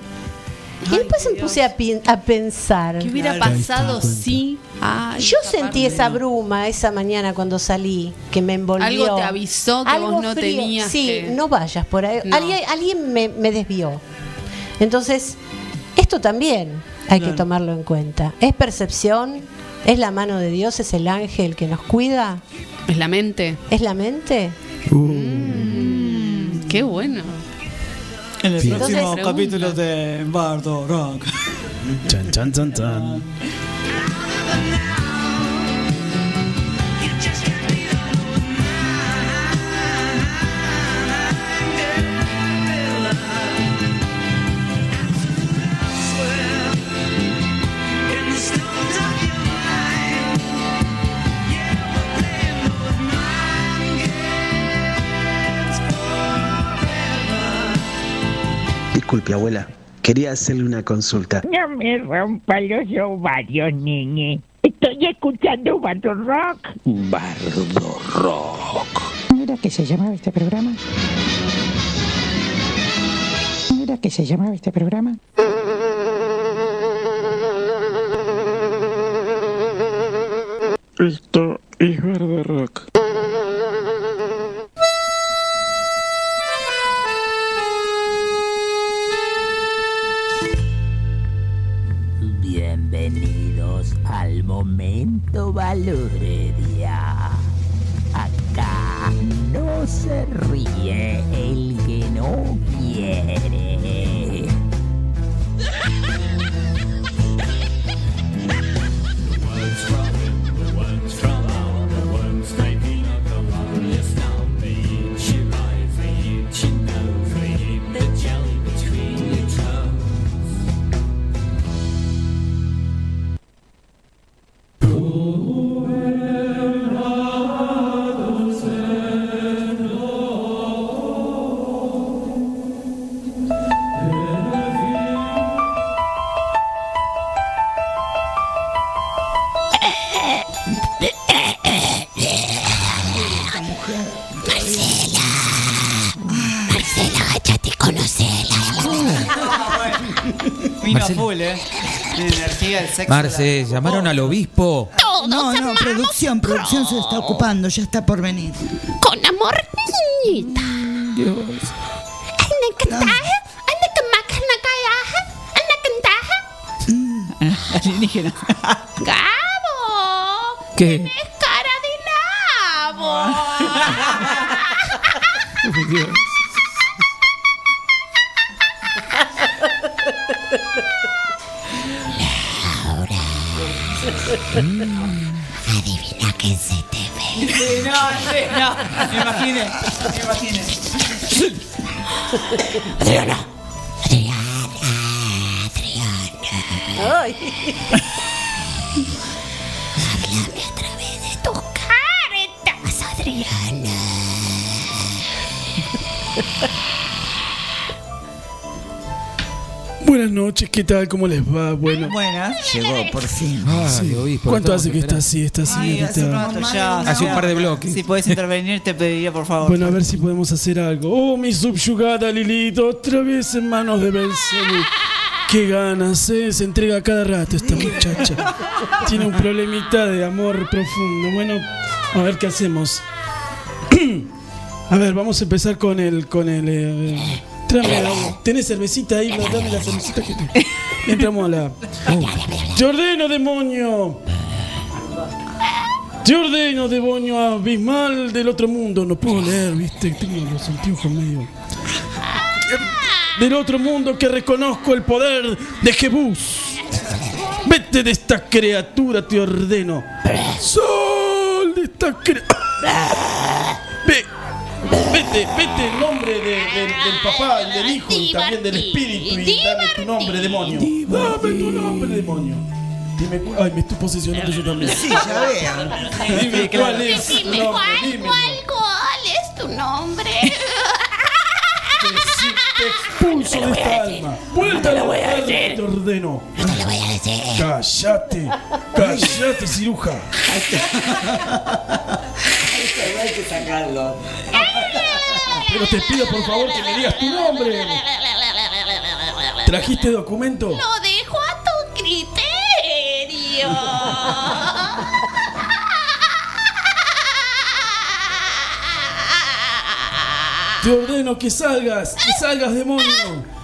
Y después me puse a, pensar. ¿Qué hubiera pasado si Ay, Yo sentí esa no. bruma esa mañana cuando salí, que me envolvió. Algo te avisó que Algo vos no frío. tenías Sí, que- no vayas por ahí. No. Alguien, alguien me, me desvió. Entonces, esto también hay que tomarlo en cuenta. ¿Es percepción? ¿Es la mano de Dios? ¿Es el ángel que nos cuida? ¿Es la mente? ¿Es la mente? Mm, qué bueno. En el Sí. próximo Entonces- capítulo de Bardo Rock. Chan, chan, chan, chan. [LAUGHS] Disculpe, abuela. Quería hacerle una consulta. No me rompa los ovarios, nene. Estoy escuchando Bardo Rock. Bardo Rock. Mira que se llamaba este programa. Mira que se llamaba este programa. Esto es Bardo Rock. Momento Marce, llamaron al obispo. No, no, producción, producción se está ocupando, ya está por venir. Con amor, niñita. Dios. Alienígena. [LAUGHS] ¡Gabo! ¿Qué? ¡Cara de nabo! [LAUGHS] Me imaginé. Me imaginé. Adriana. Ay. ¿Qué tal? ¿Cómo les va? Bueno. Buenas. Llegó, por fin. Sí. obispo, ¿Cuánto hace que está así, está así? Ay, hace un rato ya. Hace un par de bloques. Si puedes intervenir, te pediría, por favor. Bueno, a ver si podemos hacer algo. Oh, mi subyugada Lilith, otra vez en manos de Belcebú. Qué ganas, ¿eh? se entrega a cada rato esta muchacha. Tiene un problemita de amor profundo. Bueno, a ver qué hacemos. [CLEARS THROAT] A ver, vamos a empezar con el. Con el eh, tráeme ¿Tenés cervecita ahí? Dame la cervecita que te. Entramos a la. Te ordeno, demonio. Te ordeno, demonio abismal del otro mundo. No puedo leer, viste. Tengo los anteojos medio. Del otro mundo que reconozco el poder de Jebús. Vete de esta criatura, te ordeno. Sol de esta criatura. Ve, vete, vete en nombre de- de- del papá y del hijo y también del espíritu y dame tu nombre, demonio. Dame tu nombre, demonio. Dime, cu- ay, me estoy posesionando yo también. Sí, ya vean. Dime cuál es tu nombre, ¿cuál, dime. cuál, cuál es tu nombre? Expulso de esta alma. Vuelta a la voy a decir. te ordeno. No te lo voy a decir. Cállate, cállate, ciruja. Hay que sacarlo. Pero te pido por favor que me digas tu nombre. ¿Trajiste documento? Lo dejo a tu criterio. Te ordeno que salgas, que salgas, demonio.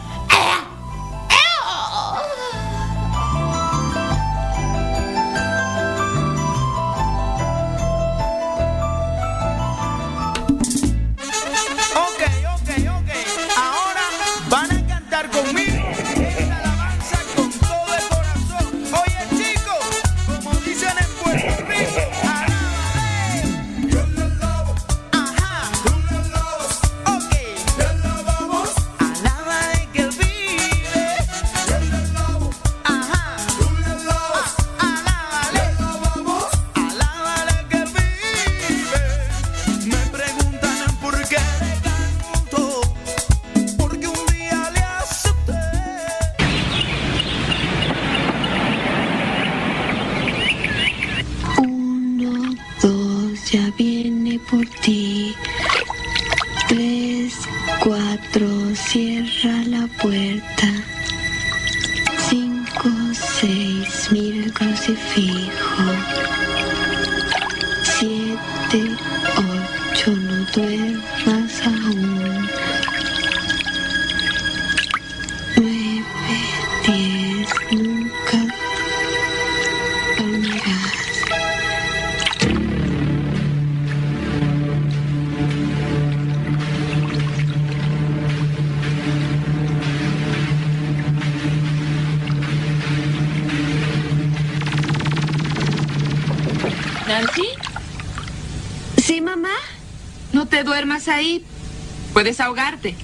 Puedes ahogarte.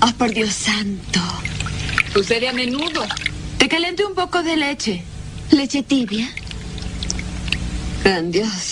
Oh, por Dios santo. Sucede a menudo. Te calenté un poco de leche. ¿Leche tibia? Grandiosa.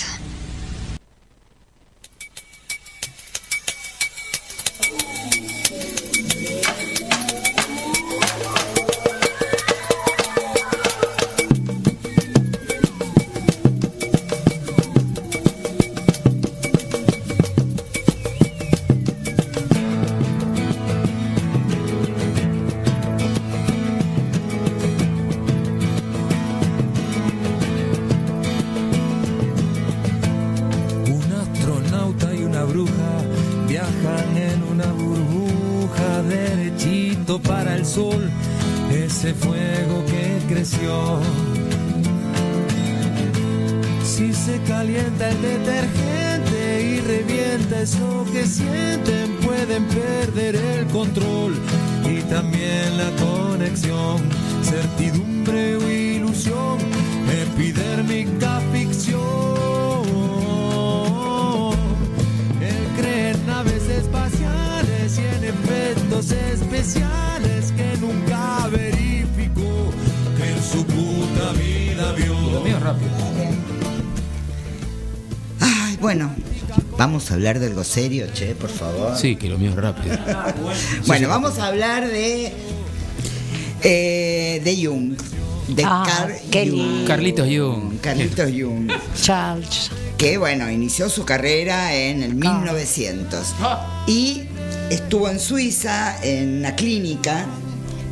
Serio, che, por favor. Sí, que lo mío es rápido. [LAUGHS] Bueno, vamos a hablar de eh, de Jung, de Ah, Carl Jung. lindo. Carlitos Jung. Carlitos Jung. Charles. Que bueno, inició su carrera en el 1900 y estuvo en Suiza en una clínica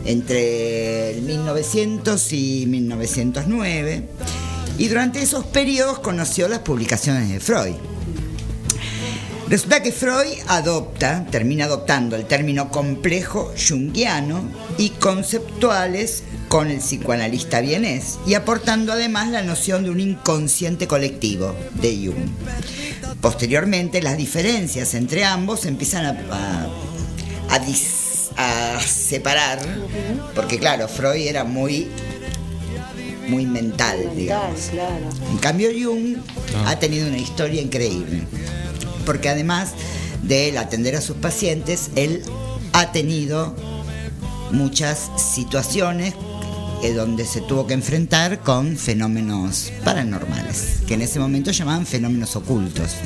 entre el 1900 y 1909 y durante esos periodos conoció las publicaciones de Freud. Resulta que Freud adopta, termina adoptando el término complejo junguiano y conceptuales con el psicoanalista vienés y aportando además la noción de un inconsciente colectivo de Jung. Posteriormente, las diferencias entre ambos empiezan a, a- a dis- a separar, porque claro, Freud era muy, muy mental, digamos. claro. En cambio, Jung ha tenido una historia increíble, porque además de él atender a sus pacientes, él ha tenido muchas situaciones eh, donde se tuvo que enfrentar con fenómenos paranormales, que en ese momento llamaban fenómenos ocultos.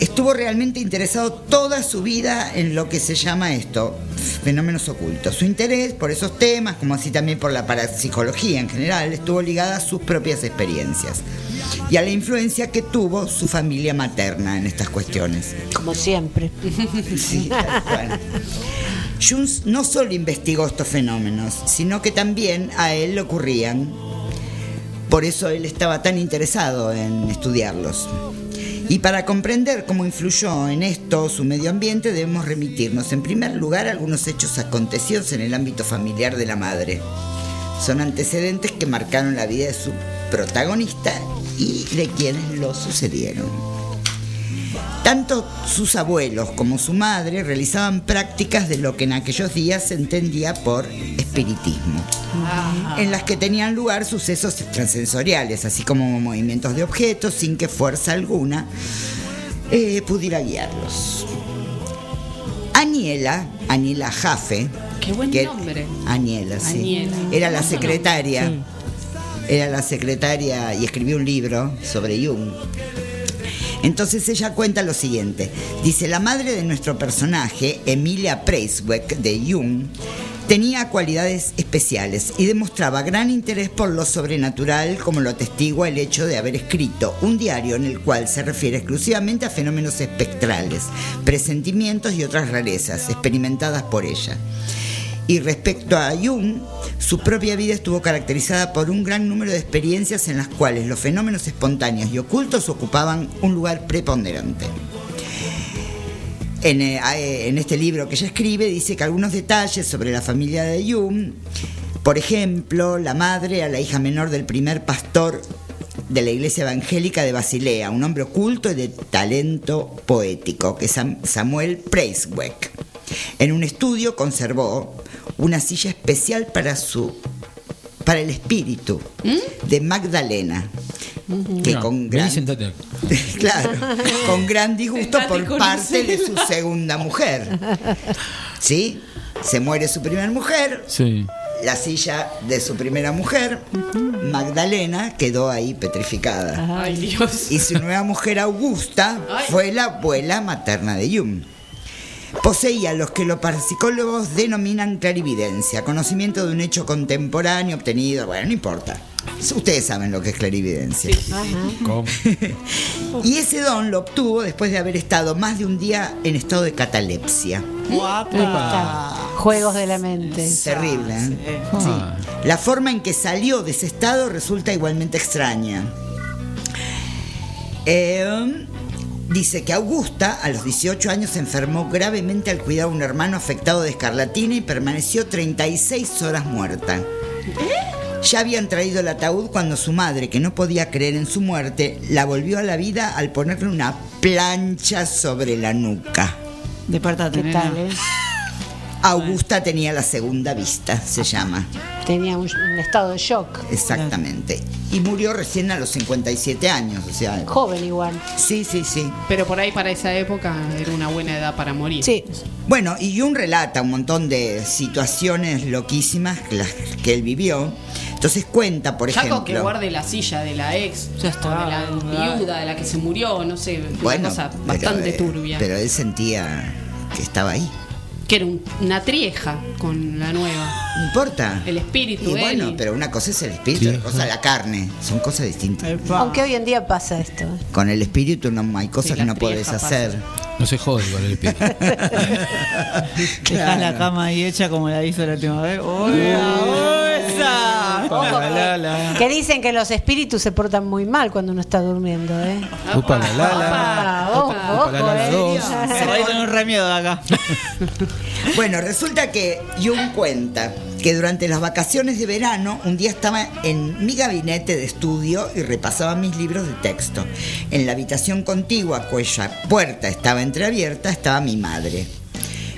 Estuvo realmente interesado toda su vida en lo que se llama esto, fenómenos ocultos. Su interés por esos temas, como así también por la parapsicología en general, estuvo ligada a sus propias experiencias y a la influencia que tuvo su familia materna en estas cuestiones. Como siempre. Sí, tal cual. Jung no solo investigó estos fenómenos, sino que también a él le ocurrían. Por eso él estaba tan interesado en estudiarlos. Y para comprender cómo influyó en esto su medio ambiente, debemos remitirnos en primer lugar a algunos hechos acontecidos en el ámbito familiar de la madre. Son antecedentes que marcaron la vida de su protagonista y de quienes lo sucedieron. Tanto sus abuelos como su madre realizaban prácticas de lo que en aquellos días se entendía por espiritismo, en las que tenían lugar sucesos extrasensoriales, así como movimientos de objetos sin que fuerza alguna eh, pudiera guiarlos. Aniela, Aniela Jaffe, Qué buen que- nombre. Aniela, sí, Aniela. era la secretaria, era la secretaria y escribió un libro sobre Jung. Entonces ella cuenta lo siguiente. Dice, la madre de nuestro personaje, Emilia Preisweck de Jung, tenía cualidades especiales y demostraba gran interés por lo sobrenatural, como lo atestigua el hecho de haber escrito un diario en el cual se refiere exclusivamente a fenómenos espectrales, presentimientos y otras rarezas experimentadas por ella. Y respecto a Jung, su propia vida estuvo caracterizada por un gran número de experiencias en las cuales los fenómenos espontáneos y ocultos ocupaban un lugar preponderante. En, eh, eh, en este libro que ella escribe dice que algunos detalles sobre la familia de Jung, por ejemplo, la madre a la hija menor del primer pastor de la iglesia evangélica de Basilea, un hombre oculto y de talento poético, que es Sam- Samuel Preisweck. En un estudio conservó una silla especial para su para el espíritu de Magdalena, que No, con gran [LAUGHS] claro, con gran disgusto por parte de su segunda mujer. ¿Sí? Se muere su primera mujer, Sí. la silla de su primera mujer, Magdalena, quedó ahí petrificada. Ay, Dios. Y su nueva mujer Augusta Ay. fue la abuela materna de Jung. Poseía lo que los parapsicólogos denominan clarividencia, conocimiento de un hecho contemporáneo obtenido, bueno, no importa. Ustedes saben lo que es clarividencia. ¿Cómo? [LAUGHS] Y ese don lo obtuvo después de haber estado más de un día en estado de catalepsia. Juegos de la mente. Terrible. ¿eh? Ah. Sí. La forma en que salió de ese estado resulta igualmente extraña. Eh, dice que Augusta, a los 18 años, se enfermó gravemente al cuidar a un hermano afectado de escarlatina y permaneció 36 horas muerta. Ya habían traído el ataúd cuando su madre, que no podía creer en su muerte, la volvió a la vida al ponerle una plancha sobre la nuca. ¿Qué nena. tal, eh? Augusta tenía la segunda vista, se llama. Tenía un, un estado de shock. Exactamente. Y murió recién a los 57 años, o sea. Joven igual. Sí, sí, sí. Pero por ahí para esa época era una buena edad para morir. Sí. Bueno, y Jung relata un montón de situaciones loquísimas que, las que él vivió. Entonces cuenta, por Ya con ejemplo. que guarde la silla de la ex, Ya está. de la viuda de la que se murió, no sé, una bueno, cosa pero, bastante eh, turbia. Pero él sentía que estaba ahí. Que era un- una trieja con la nueva. No importa. El espíritu, Y bueno, pero una cosa es el espíritu, otra cosa es la carne. Son cosas distintas. Aunque hoy en día pasa esto. Con el espíritu no hay cosas Sí, que no podés trieja pasa. hacer. No se jode con el espíritu. [LAUGHS] Dejás la cama ahí hecha como la hizo la última vez. ¡Hola, esa! [LAUGHS] Ojo, la, la. Que dicen que los espíritus se portan muy mal cuando uno está durmiendo, ¿eh? Upa, la, la, la. Ojo, Upa, la, la, la, ojo, dos. Se va a ir con un remiedo de acá. [LAUGHS] Bueno, resulta que Jung cuenta que durante las vacaciones de verano un día estaba en mi gabinete de estudio y repasaba mis libros de texto. En la habitación contigua, cuya puerta estaba entreabierta, estaba mi madre.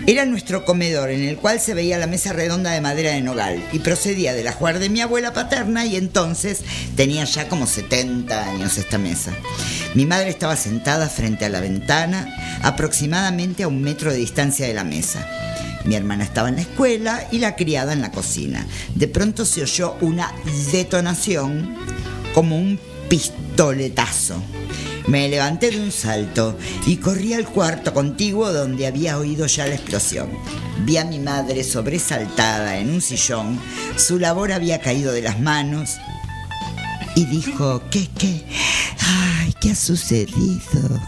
Era nuestro comedor en el cual se veía la mesa redonda de madera de nogal y procedía del ajuar de mi abuela paterna y entonces tenía ya como 70 años esta mesa. Mi madre estaba sentada frente a la ventana, aproximadamente a un metro de distancia de la mesa. Mi hermana estaba en la escuela y la criada en la cocina. De pronto se oyó una detonación como un pistoletazo. Me levanté de un salto y corrí al cuarto contiguo donde había oído ya la explosión. Vi a mi madre sobresaltada en un sillón, su labor había caído de las manos y dijo, ¿qué, qué? Ay, ¿qué ha sucedido?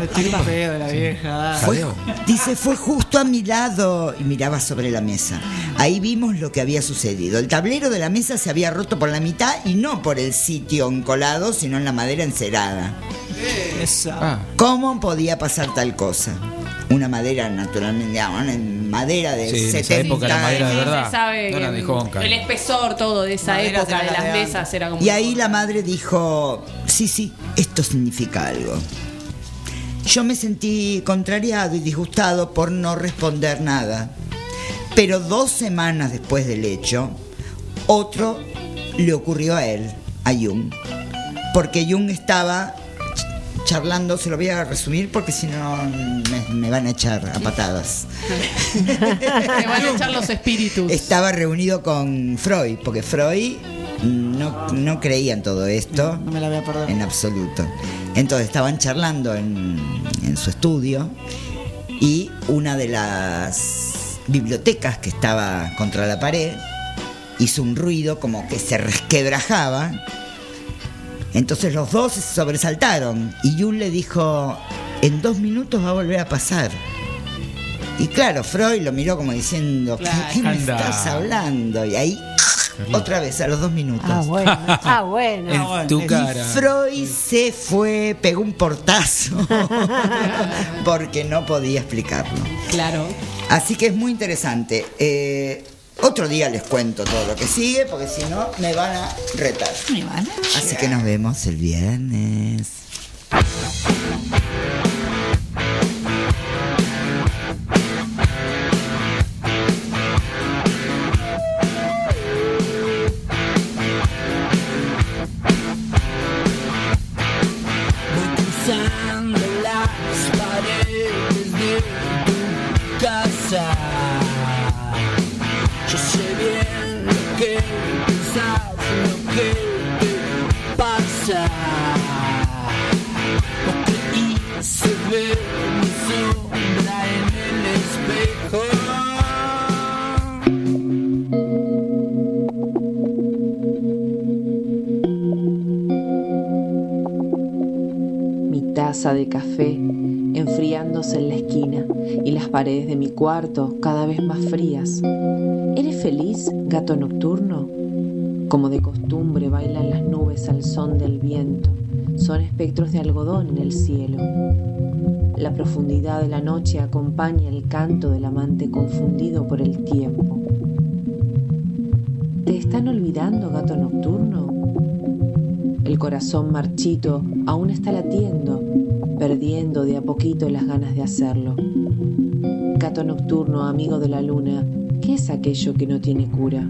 El tipo feo de la vieja. Fue- dice, fue justo a mi lado y miraba sobre la mesa. Ahí vimos lo que había sucedido. El tablero de la mesa se había roto por la mitad y no por el sitio encolado, sino en la madera encerada. Esa. ¿Cómo podía pasar tal cosa? Una madera naturalmente, una madera de Sí, en esa 70 época la madera de verdad. se sabe no que eran de Honka. el espesor todo de esa época de las de mesas era como Y ahí la madre dijo, sí, sí, esto significa algo. Yo me sentí contrariado y disgustado por no responder nada. Pero dos semanas después del hecho, otro le ocurrió a él, a Jung. Porque Jung estaba charlando, se lo voy a resumir porque si no me, me van a echar a patadas. Te van a echar los espíritus. Estaba reunido con Freud, porque Freud no, no creía en todo esto. No me la voy a perder. En absoluto. Entonces estaban charlando en, en su estudio y una de las bibliotecas que estaba contra la pared hizo un ruido como que se resquebrajaba. Entonces los dos se sobresaltaron y Jung le dijo, en dos minutos va a volver a pasar. Y claro, Freud lo miró como diciendo, ¿qué, Claro. qué me estás hablando? Y ahí, otra vez, a los dos minutos. Ah, bueno. [LAUGHS] Ah, bueno. En bueno, tu cara. Freud se fue, pegó un portazo, [LAUGHS] porque no podía explicarlo. Claro. Así que es muy interesante. Eh, otro día les cuento todo lo que sigue, porque si no me van a retar. Me van a- Así que nos vemos el viernes. Mi taza de café enfriándose en la esquina y las paredes de mi cuarto cada vez más frías. ¿Eres feliz, gato nocturno? Como de costumbre bailan las nubes al son del viento. Son espectros de algodón en el cielo. La profundidad de la noche acompaña el canto del amante confundido por el tiempo. ¿Te están olvidando, gato nocturno? El corazón marchito aún está latiendo, perdiendo de a poquito las ganas de hacerlo. Gato nocturno, amigo de la luna, ¿qué es aquello que no tiene cura?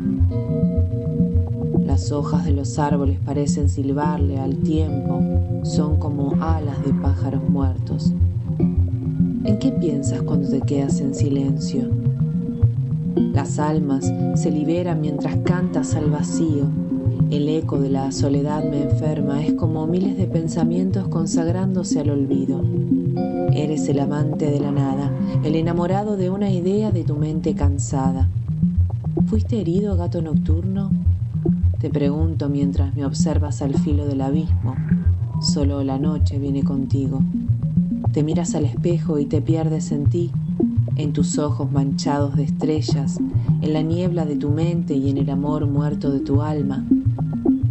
Las hojas de los árboles parecen silbarle al tiempo, son como alas de pájaros muertos. ¿En qué piensas cuando te quedas en silencio? Las almas se liberan mientras cantas al vacío El eco de la soledad me enferma, es como miles de pensamientos consagrándose al olvido. Eres el amante de la nada, el enamorado de una idea de tu mente cansada. ¿Fuiste herido, gato nocturno? Te pregunto mientras me observas al filo del abismo. Solo la noche viene contigo. Te miras al espejo y te pierdes en ti, en tus ojos manchados de estrellas, en la niebla de tu mente y en el amor muerto de tu alma.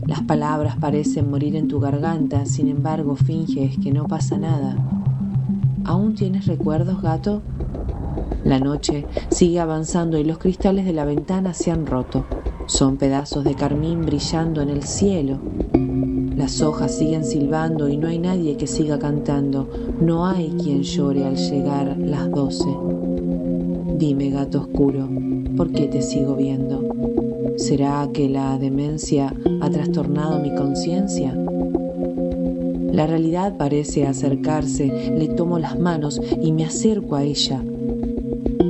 Las palabras parecen morir en tu garganta, sin embargo finges que no pasa nada. ¿Aún tienes recuerdos, gato? La noche sigue avanzando y los cristales de la ventana se han roto. Son pedazos de carmín brillando en el cielo. Las hojas siguen silbando y no hay nadie que siga cantando. No hay quien llore al llegar las doce. Dime, gato oscuro, ¿por qué te sigo viendo? ¿Será que la demencia ha trastornado mi conciencia? La realidad parece acercarse, le tomo las manos y me acerco a ella.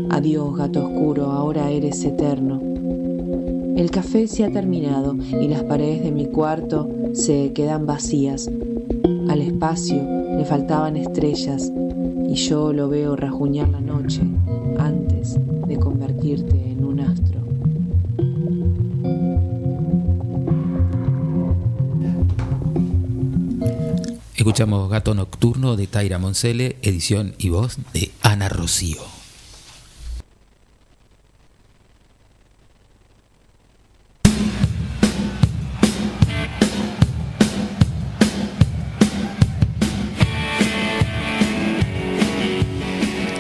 Adiós, gato oscuro, ahora eres eterno. El café se ha terminado y las paredes de mi cuarto se quedan vacías. Al espacio le faltaban estrellas y yo lo veo rajuñar la noche antes de convertirte en un astro. Escuchamos Gato Nocturno de Taira Moncele, edición y voz de Ana Rocío.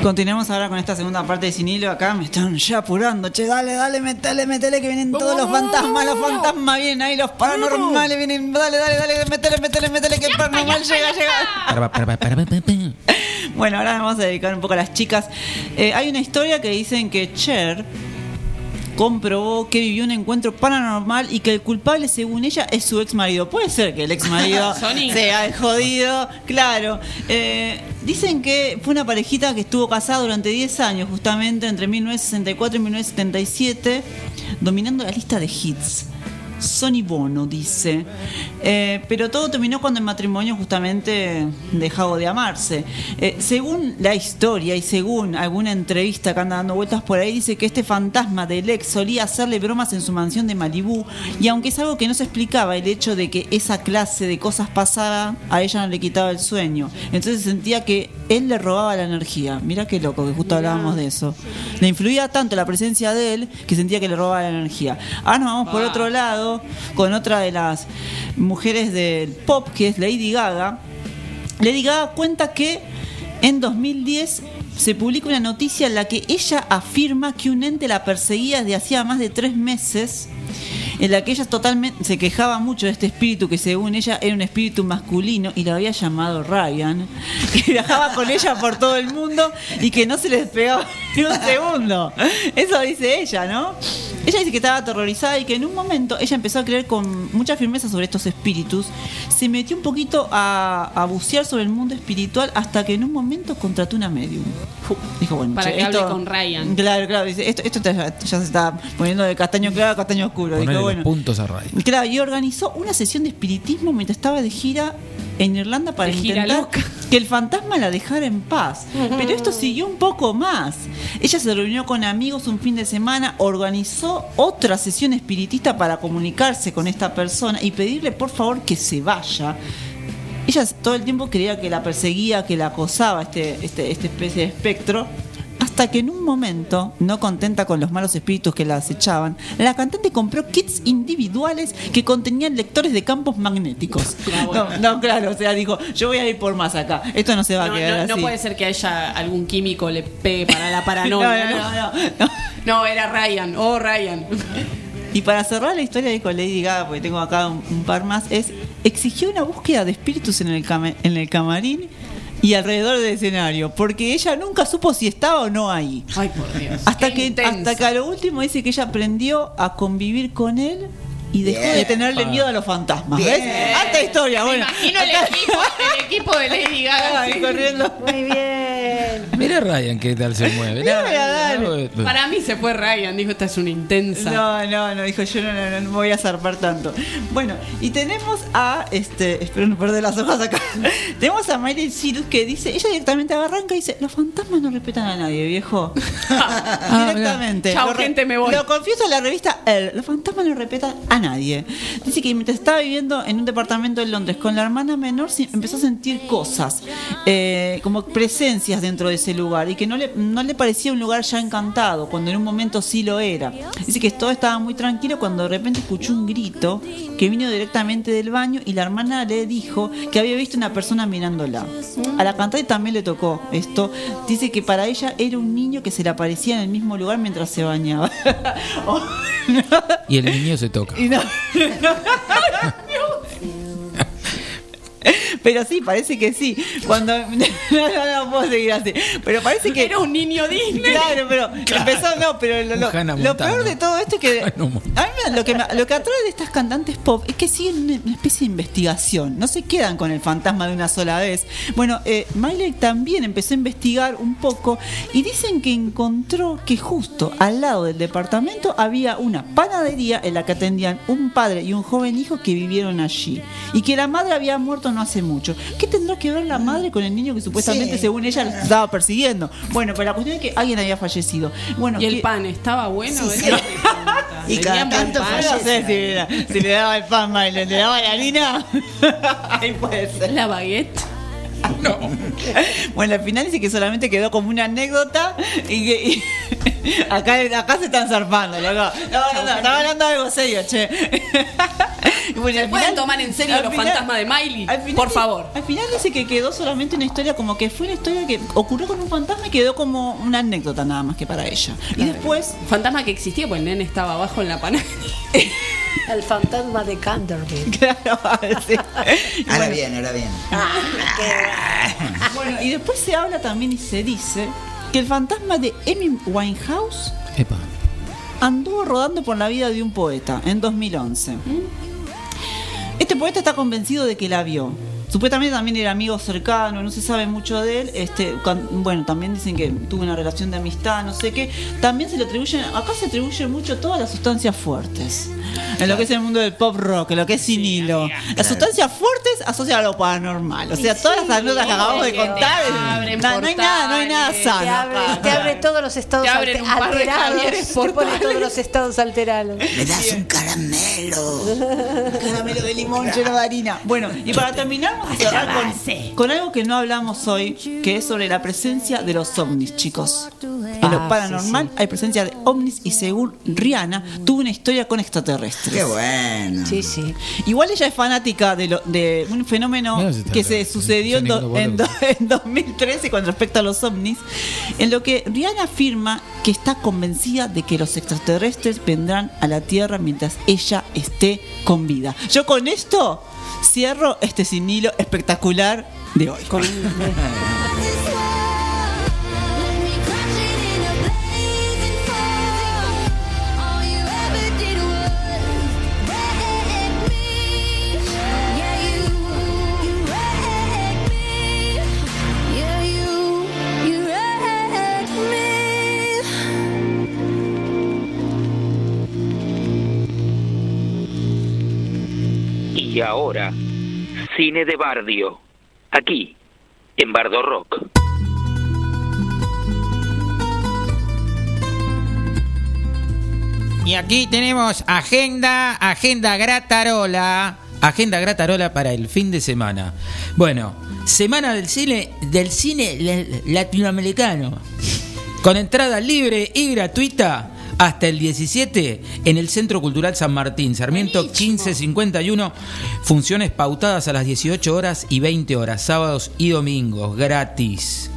Continuemos ahora con esta segunda parte de Sin Hilo. Acá me están ya apurando. Che, dale, dale, metele, metele, que vienen todos los fantasmas. Los fantasmas vienen ahí, los paranormales vienen. Dale, dale, dale, metele, metele, metele, que el paranormal llega, llega. [LAUGHS] Bueno, ahora vamos a dedicar un poco a las chicas. Eh, hay una historia que dicen que Cher comprobó que vivió un encuentro paranormal y que el culpable, según ella, es su ex marido. Puede ser que el ex marido [LAUGHS] sea el jodido, claro. Eh, dicen que fue una parejita que estuvo casada durante 10 años, justamente entre 1964 y 1977, dominando la lista de hits. Sony Bono dice. Eh, pero todo terminó cuando el matrimonio justamente dejó de amarse. Eh, según la historia y según alguna entrevista que anda dando vueltas por ahí, dice que este fantasma del ex solía hacerle bromas en su mansión de Malibú. Y aunque es algo que no se explicaba, el hecho de que esa clase de cosas pasara, a ella no le quitaba el sueño. Entonces sentía que él le robaba la energía. Mira qué loco, que justo hablábamos de eso. Le influía tanto la presencia de él que sentía que le robaba la energía. Ahora nos vamos por otro lado con otra de las mujeres del pop, que es Lady Gaga. Lady Gaga cuenta que en 2010 se publica una noticia en la que ella afirma que un ente la perseguía desde hacía más de tres meses en la que ella totalmente se quejaba mucho de este espíritu que según ella era un espíritu masculino y lo había llamado Ryan, [LAUGHS] que viajaba con ella por todo el mundo y que no se le despegaba [LAUGHS] ni un segundo. Eso dice ella, ¿no? Ella dice que estaba aterrorizada y que en un momento ella empezó a creer con mucha firmeza sobre estos espíritus, se metió un poquito a, a bucear sobre el mundo espiritual hasta que en un momento contrató una medium. Dijo, bueno, Para che, que hable esto- con Ryan. Claro, claro, dice, esto, esto ya, ya se está poniendo de castaño claro a castaño oscuro. Dijo, los bueno, puntos a radio. Claro, y organizó una sesión de espiritismo mientras estaba de gira en Irlanda para De intentar loca. que el fantasma la dejara en paz. Pero esto siguió un poco más. Ella se reunió con amigos un fin de semana, organizó otra sesión espiritista para comunicarse con esta persona y pedirle por favor que se vaya. Ella todo el tiempo creía que la perseguía, que la acosaba este, este, esta especie de espectro. Hasta que en un momento, no contenta con los malos espíritus que la acechaban, la cantante compró kits individuales que contenían lectores de campos magnéticos. No, no, claro, o sea, dijo, yo voy a ir por más acá. Esto no se va No, a quedar no- no así. puede ser que haya algún químico le pegue para la paranoia. [LAUGHS] No, No, no, no, No, era Ryan. Oh, Ryan. Y para cerrar la historia de Lady Gaga, porque tengo acá un, un par más, es exigió una búsqueda de espíritus en el, en el camarín y alrededor del escenario, porque ella nunca supo si estaba o no ahí. Ay, por Dios. Hasta Qué que, hasta que a lo último dice que ella aprendió a convivir con él y dejó Bien. de tenerle miedo a los fantasmas. Bien. ¿Ves? Alta historia, Me bueno. imagino el equipo, el equipo de Lady Gaga. Ay, corriendo. Muy bien. Mira Ryan qué tal se mueve. Mira. Para mí se fue Ryan, dijo, esta es una intensa. No, no, no, dijo yo no, no, voy a zarpar tanto. Bueno, y tenemos a, este, espero no perder las hojas acá. [LAUGHS] tenemos a Miley Cyrus que dice, ella directamente arranca y dice, los fantasmas no respetan a nadie, viejo. [LAUGHS] [LAUGHS] directamente. Chao, gente, me voy. Lo confieso en la revista Elle, los fantasmas no respetan a nadie. Dice que mientras estaba viviendo en un departamento en Londres con la hermana menor, empezó a sentir cosas, eh, como presencias dentro de ese lugar y que no le, no le parecía un lugar ya encantado, cuando en un momento sí lo era. Dice que todo estaba muy tranquilo cuando de repente escuchó un grito que vino directamente del baño y la hermana le dijo que había visto una persona mirándola. A la cantante también le tocó esto. Dice que para ella era un niño que se le aparecía en el mismo lugar mientras se bañaba. [LAUGHS] [LAUGHS] Y el niño se toca. Y no- [LAUGHS] Pero sí, parece que sí. Cuando [LAUGHS] no, no, no puedo seguir así. Pero parece que Era un niño Disney. Claro, pero [LAUGHS] empezó no, pero lo, lo- lo peor de todo esto es que a mí me- lo que me- lo que atrae de estas cantantes pop es que siguen una, una especie de investigación. No se quedan con el fantasma de una sola vez. Bueno, eh, Miley también empezó a investigar un poco y dicen que encontró que justo al lado del departamento había una panadería en la que atendían un padre y un joven hijo que vivieron allí y que la madre había muerto no hace mucho. ¿Qué tendrá que ver la madre con el niño que supuestamente Sí. según ella la estaba persiguiendo? Bueno, pero la cuestión es que alguien había fallecido. Bueno, Y el que- pan estaba bueno. Sí, ¿eh? [LAUGHS] y cada tanto pan. no sé si, le- si le daba el pan Miley, le daba la harina. [LAUGHS] Ahí puede ser. La baguette. [LAUGHS] No. Bueno, al final dice que solamente quedó como una anécdota y que y- [LAUGHS] acá, acá se están zarpando, loco. No, no, no, estaba hablando de algo serio, che. Y [LAUGHS] bueno, ¿Se al pueden final- tomar en serio los final- fantasmas de Miley? final Por favor. Al final dice que quedó solamente una historia como que fue una historia que ocurrió con un fantasma y quedó como una anécdota nada más que para ella. Y después Fantasma que existía, pues el nene estaba abajo en la panadería. El fantasma de Canterbury. [LAUGHS] Claro, [LAUGHS] sí. Ahora bien, ahora bien. Bueno, y después se habla también y se dice que el fantasma de Amy Winehouse Epa. anduvo rodando por la vida de un poeta en 2011. Este poeta está convencido de que la vio. Supuestamente también era amigo cercano, no se sabe mucho de él. Este, cuan- bueno, también dicen que tuvo una relación de amistad, no sé qué. También se le atribuyen, acá se atribuye mucho todas las sustancias fuertes. En lo que es el mundo del pop rock, en lo que es sin hilo. Las sustancias fuertes asocian a lo paranormal. O sea, todas las anécdotas que acabamos de contar, no, no hay nada, no hay nada Te sano. abre, te abre todos los estados Te abren alte- un par de alterados. Te pone todos los estados alterados. Me das un caramelo. Caramelo de limón lleno de harina. Bueno, y para terminar, vamos a cerrar con, con algo que no hablamos hoy, que es sobre la presencia de los ovnis, chicos. En Ah, lo paranormal hay presencia de ovnis y según Rihanna tuvo una historia con extraterrestres. Qué bueno. Sí, sí. Igual ella es fanática de, lo- de un fenómeno si que se sucedió en, do- Son en do- boludos. en 2013 con respecto a los ovnis, en lo que Rihanna afirma que está convencida de que los extraterrestres vendrán a la Tierra mientras ella esté con vida. Yo con esto cierro este sin hilo espectacular de hoy. [LAUGHS] Ahora, cine de Bardio, aquí, en Bardo Rock. Y aquí tenemos agenda, agenda gratarola, agenda gratarola para el fin de semana. Bueno, semana del cine, del cine la- latinoamericano, con entrada libre y gratuita hasta el 17 en el Centro Cultural San Martín, Sarmiento 1551, funciones pautadas a las 18 horas y 20 horas, sábados y domingos, gratis.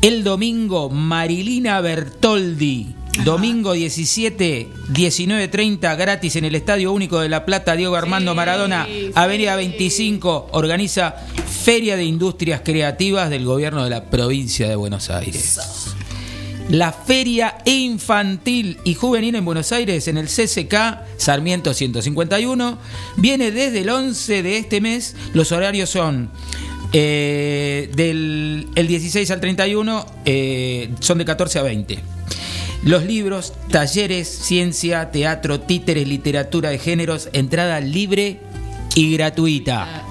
El domingo, Marilina Bertoldi. Domingo 17, 19.30, gratis en el Estadio Único de La Plata, Diego Armando Maradona, Avenida 25, organiza Feria de Industrias Creativas del Gobierno de la Provincia de Buenos Aires. La Feria Infantil y Juvenil en Buenos Aires, en el CCK Sarmiento 151, viene desde el 11 de este mes. Los horarios son Eh, del el 16 al 31 eh, son de 14 a 20. Los libros, talleres, ciencia, teatro, títeres, literatura de géneros, entrada libre y gratuita.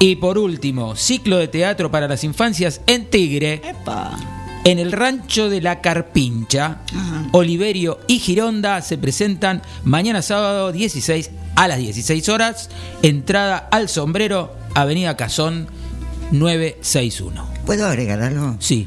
Y por último, ciclo de teatro para las infancias en Tigre. En el rancho de la Carpincha, Oliverio y Gironda se presentan mañana sábado 16 a las 16 horas. Entrada al sombrero, Avenida Cazón 961. ¿Puedo agregar algo? Sí.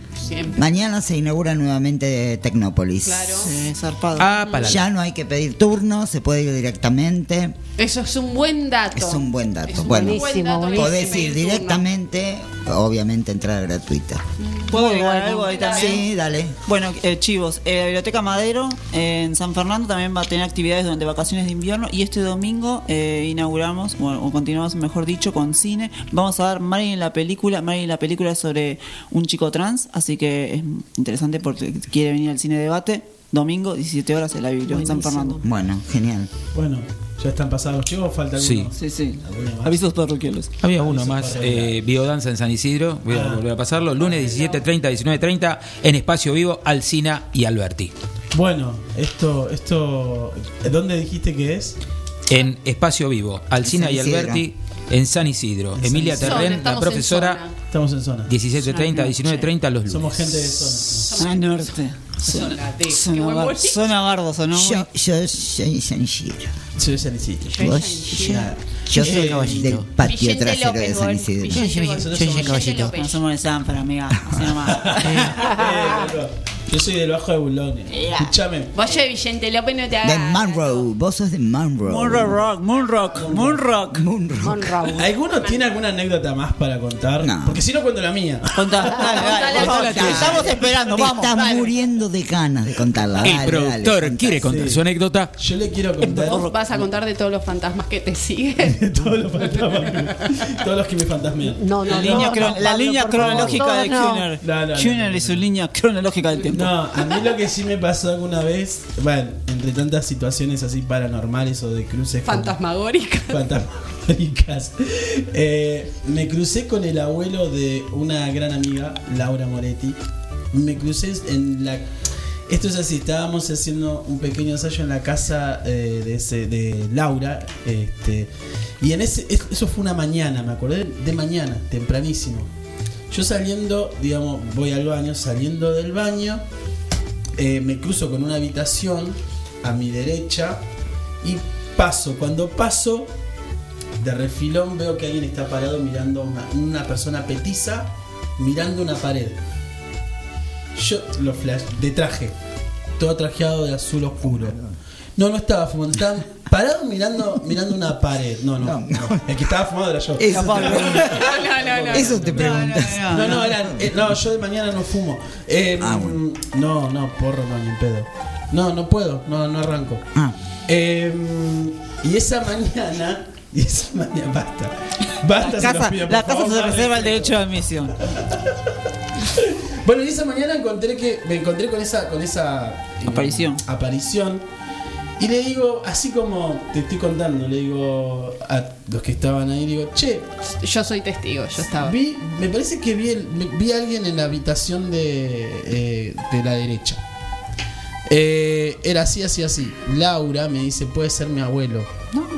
Mañana se inaugura nuevamente Tecnópolis. Claro. Sí, zarpado. Ah, para Ya no hay que pedir turno, se puede ir directamente. Eso es un buen dato. Es un buen dato. Es bueno, buen dato podés ir turno. Obviamente entrada gratuita. ¿Puedo agregar algo ahí también? Sí, dale. Bueno, eh, chivos, eh, la Biblioteca Madero eh, en San Fernando también va a tener actividades durante vacaciones de invierno y este domingo eh, inauguramos, bueno, o continuamos mejor dicho, con cine. Vamos a dar Marilyn la película. Marilyn la película es sobre un chico trans, así que es interesante porque quiere venir al cine debate. Domingo, 17 horas en la Biblioteca San Fernando. Bueno, genial. Bueno, ya están pasados los chicos, falta alguno. Sí. Sí, sí. Avisos parroquiales. Había uno más, eh, Biodanza en San Isidro, voy a volver a pasarlo, lunes 17.30, 19.30 en Espacio Vivo, Alcina y Alberti. Bueno, esto, esto, ¿dónde dijiste que es? En Espacio Vivo, Alcina y. Alberti en San Isidro. En Emilia San Terren, la estamos en profesora, zona. Estamos en zona. 17.30, 19.30 los lunes. Somos gente de zona. Zona norte. Zona D. Zona, zona Gardo, sonó Yo, yo soy San Isidro. Soy San Isidro. Vos, yo, yo soy del patio trasero de López, San. Isidro. Vicente Gol. Vicente No López. somos de Sanfra, amiga. Así nomás. [LAUGHS] Yo soy del Bajo de Bulones. Escúchame. Vos de Vicente López no te De hagas. Monroe, vos sos de Monroe. Moonrock Rock, Moonrock, Moonrock. Monroe. ¿Alguno tiene alguna anécdota más para contar? No. Porque si no cuento la mía. Contá, dale, dale. Estamos esperando, Te vamos. estás dale. muriendo de ganas de contarla. El productor dale, quiere contar Sí. su anécdota. Yo le quiero contar Vos vas a contar de todos los fantasmas que te siguen. [LAUGHS] todos los fantasmas, todos los que me fantasmean. No, La no, línea, no, no, la Pablo, línea cronológica de Kuhner no. y su línea cronológica del tiempo. No, a mí lo que sí me pasó alguna vez, bueno, entre tantas situaciones así paranormales o de cruces con- Fantasmagórica. fantasmagóricas, eh, me crucé con el abuelo de una gran amiga, Laura Moretti. Me crucé en la. Esto es así, estábamos haciendo un pequeño ensayo en la casa eh, de, ese, de Laura. Este, y en ese, es- eso fue una mañana, me acordé de mañana, tempranísimo. Yo saliendo, digamos, voy al baño, saliendo del baño, eh, me cruzo con una habitación a mi derecha y paso. Cuando paso, de refilón veo que alguien está parado mirando una, una persona petiza mirando una pared. Yo lo flash, de traje, todo trajeado de azul oscuro. No, no estaba fumando, estaba parado mirando, mirando una pared. No, no, no. El que estaba fumando era yo. Eso te [LAUGHS] No, no, no, no. Eso te preguntas. No, no, era- eh, no, yo de mañana no fumo. Eh, Ah, bueno. No, no, porro no, ni en pedo. No, no puedo, no, no arranco. Ah. Eh, y esa mañana, [LAUGHS] y esa mañana, basta. Basta, La se casa, pido, por la casa favor, se vale. reserva el derecho de admisión. Bueno, y esa mañana encontré que me encontré con esa con esa eh, Aparición. aparición y le digo, así como te estoy contando, le digo a los que estaban ahí, digo, che, Yo soy testigo, yo estaba. vi, me parece que vi, el- vi a alguien en la habitación de, eh, de la derecha. Eh, era así, así, así. Laura me dice, puede ser mi abuelo.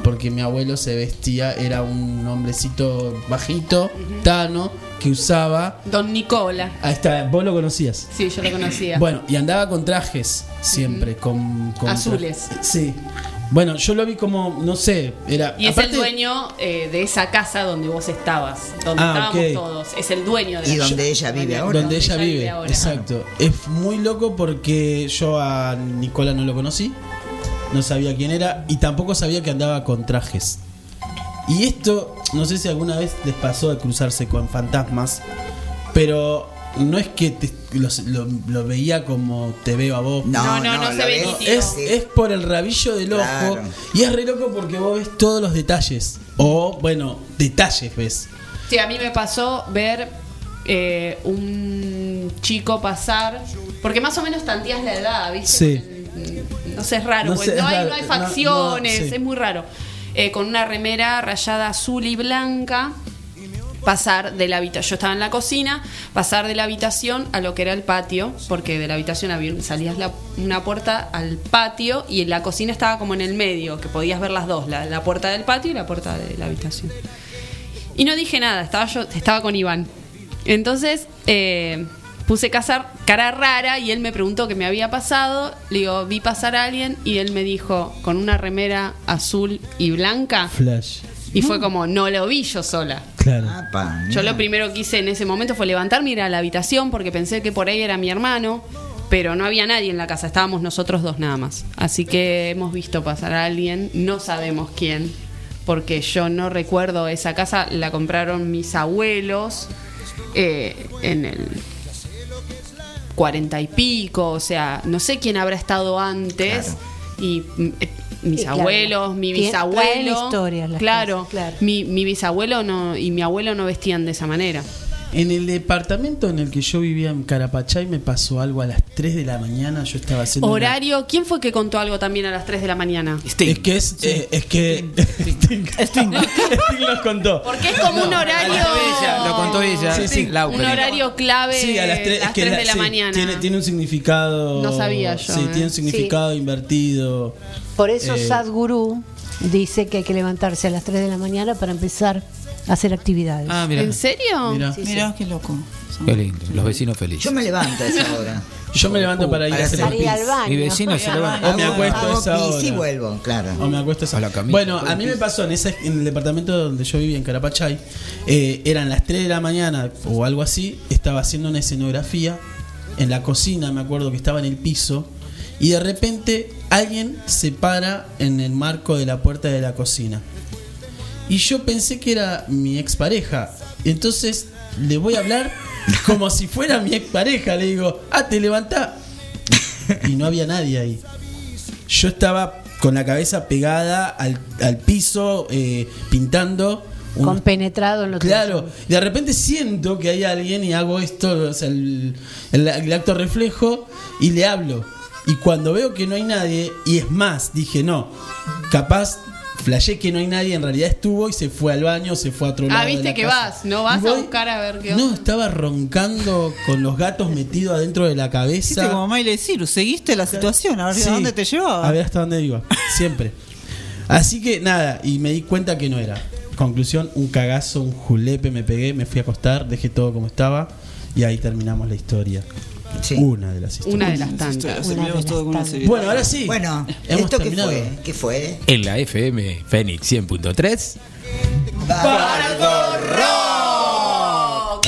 Porque mi abuelo se vestía, era un hombrecito bajito, tano, que usaba... Don Nicola. Ahí está, vos lo conocías. Sí, yo lo conocía. Bueno, y andaba con trajes siempre, con, con Azules. Sí. Bueno, yo lo vi como, no sé, era. Y es aparte- el dueño eh, de esa casa donde vos estabas, donde Ah, estábamos todos. Es el dueño de Y la donde ella vive ahora. Donde ella vive, ahora. exacto. Es muy loco porque yo a Nicola no lo conocí, no sabía quién era y tampoco sabía que andaba con trajes. Y esto, no sé si alguna vez les pasó de cruzarse con fantasmas, pero no es que te- los- lo, lo veía como te veo a vos. No, No, no, no, no, se ve nítido. Es, es por el rabillo del ojo. Y es re loco porque vos ves todos los detalles. O, bueno, detalles ves. Sí, a mí me pasó ver eh, un chico pasar, porque más o menos tanteas la edad, ¿viste? Sí. No sé, es raro, No sé, no, hay, raro. no hay facciones, no, sí. es muy raro. Eh, con una remera rayada azul y blanca. pasar de la habitación. Yo estaba en la cocina, pasar de la habitación a lo que era el patio, porque de la habitación había, salías la- una puerta al patio y la cocina estaba como en el medio, que podías ver las dos, la, la puerta del patio y la puerta de la habitación. Y no dije nada, estaba yo, estaba con Iván. Entonces eh, puse casar, cara rara y él me preguntó qué me había pasado. Le digo, vi pasar a alguien y él me dijo, con una remera azul y blanca. Flash. Y fue como, no lo vi yo sola. Claro. Yo lo primero que hice en ese momento fue levantarme y ir a la habitación porque pensé que por ahí era mi hermano, pero no había nadie en la casa, estábamos nosotros dos nada más. Así que hemos visto pasar a alguien, no sabemos quién, porque yo no recuerdo esa casa, la compraron mis abuelos eh, en el cuarenta y pico, o sea, no sé quién habrá estado antes. Y eh, mis Y claro, abuelos, mi bisabuelo. las claro, claro. Mi, mi bisabuelo no, y mi abuelo no vestían de esa manera. En el departamento en el que yo vivía en Carapachay me pasó algo a las 3 de la mañana. Yo estaba haciendo. una- Horario, ¿quién fue que contó algo también a las 3 de la mañana? Es que es, eh, es que Sting, [LAUGHS] Sting nos [LAUGHS] contó. Porque es como un horario. Lo contó ella, Sí, sí. Lau, Un pero- horario clave Sí, a las 3, las tres de la sí, mañana. Tiene, tiene un significado. No sabía yo, Sí, eh. tiene un significado invertido. Por eso Eh, Sadhguru dice que hay que levantarse a las 3 de la mañana para empezar hacer actividades. Ah. ¿En serio? Mira. Sí, sí. Mirá, qué loco. Qué lindo, los vecinos felices. Yo me levanto a esa hora. [LAUGHS] Yo me levanto para ir a hacer Para ir al pis. baño. Mi vecino se levanta. O me acuesto a esa pis y hora. vuelvo, claro. O me acuesto a esa A la camita, Bueno, a el mí me pis. pasó en, ese, en el departamento donde yo vivía, en Carapachay. eh, eran las 3 de la mañana o algo así. Estaba haciendo una escenografía en la cocina, me acuerdo que estaba en el piso. Y de repente alguien se para en el marco de la puerta de la cocina. Y yo pensé que era mi expareja. Entonces le voy a hablar como si fuera mi expareja. Le digo, ah, te levantá. Y no había nadie ahí. Yo estaba con la cabeza pegada al, al piso, eh, pintando. unos- Compenetrado en lo Claro, y de repente siento que hay alguien y hago esto, o sea, el, el- el acto reflejo y le hablo. Y cuando veo que no hay nadie, y es más, dije, no, capaz, flashé que no hay nadie, en realidad estuvo y se fue al baño, se fue a otro lado. Ah, de viste la que casa. vas, no vas a buscar a ver qué No, onda. estaba roncando con los gatos metidos adentro de la Hiciste cabeza. como Miley Cyrus, seguiste la situación, a ver Sí, a dónde te llevaba. A ver hasta dónde iba, siempre. Así que nada, y me di cuenta que no era. Conclusión, un cagazo, un julepe, me pegué, me fui a acostar, dejé todo como estaba y ahí terminamos la historia. Una de las historias. Una de las tantas. Una de las tantas. Bueno, ahora sí. Bueno, Hemos ¿esto qué fue? ¿Qué fue? En la FM Fénix 100.3. Bardo Rock.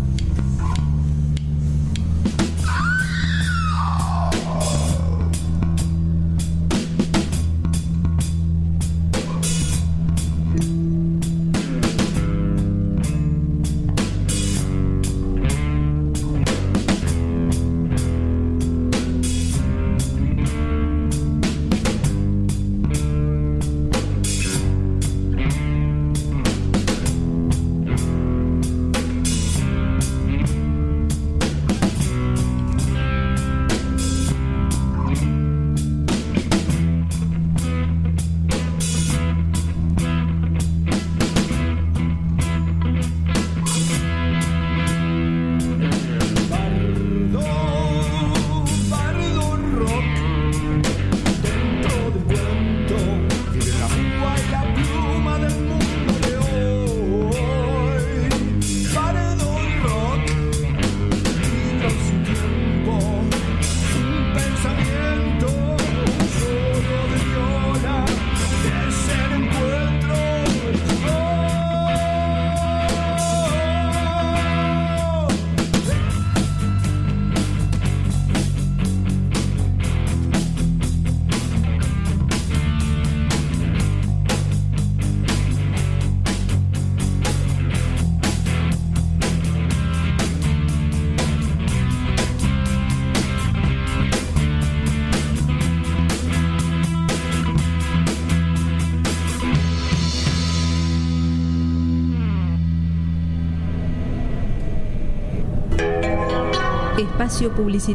Espacio publicitario.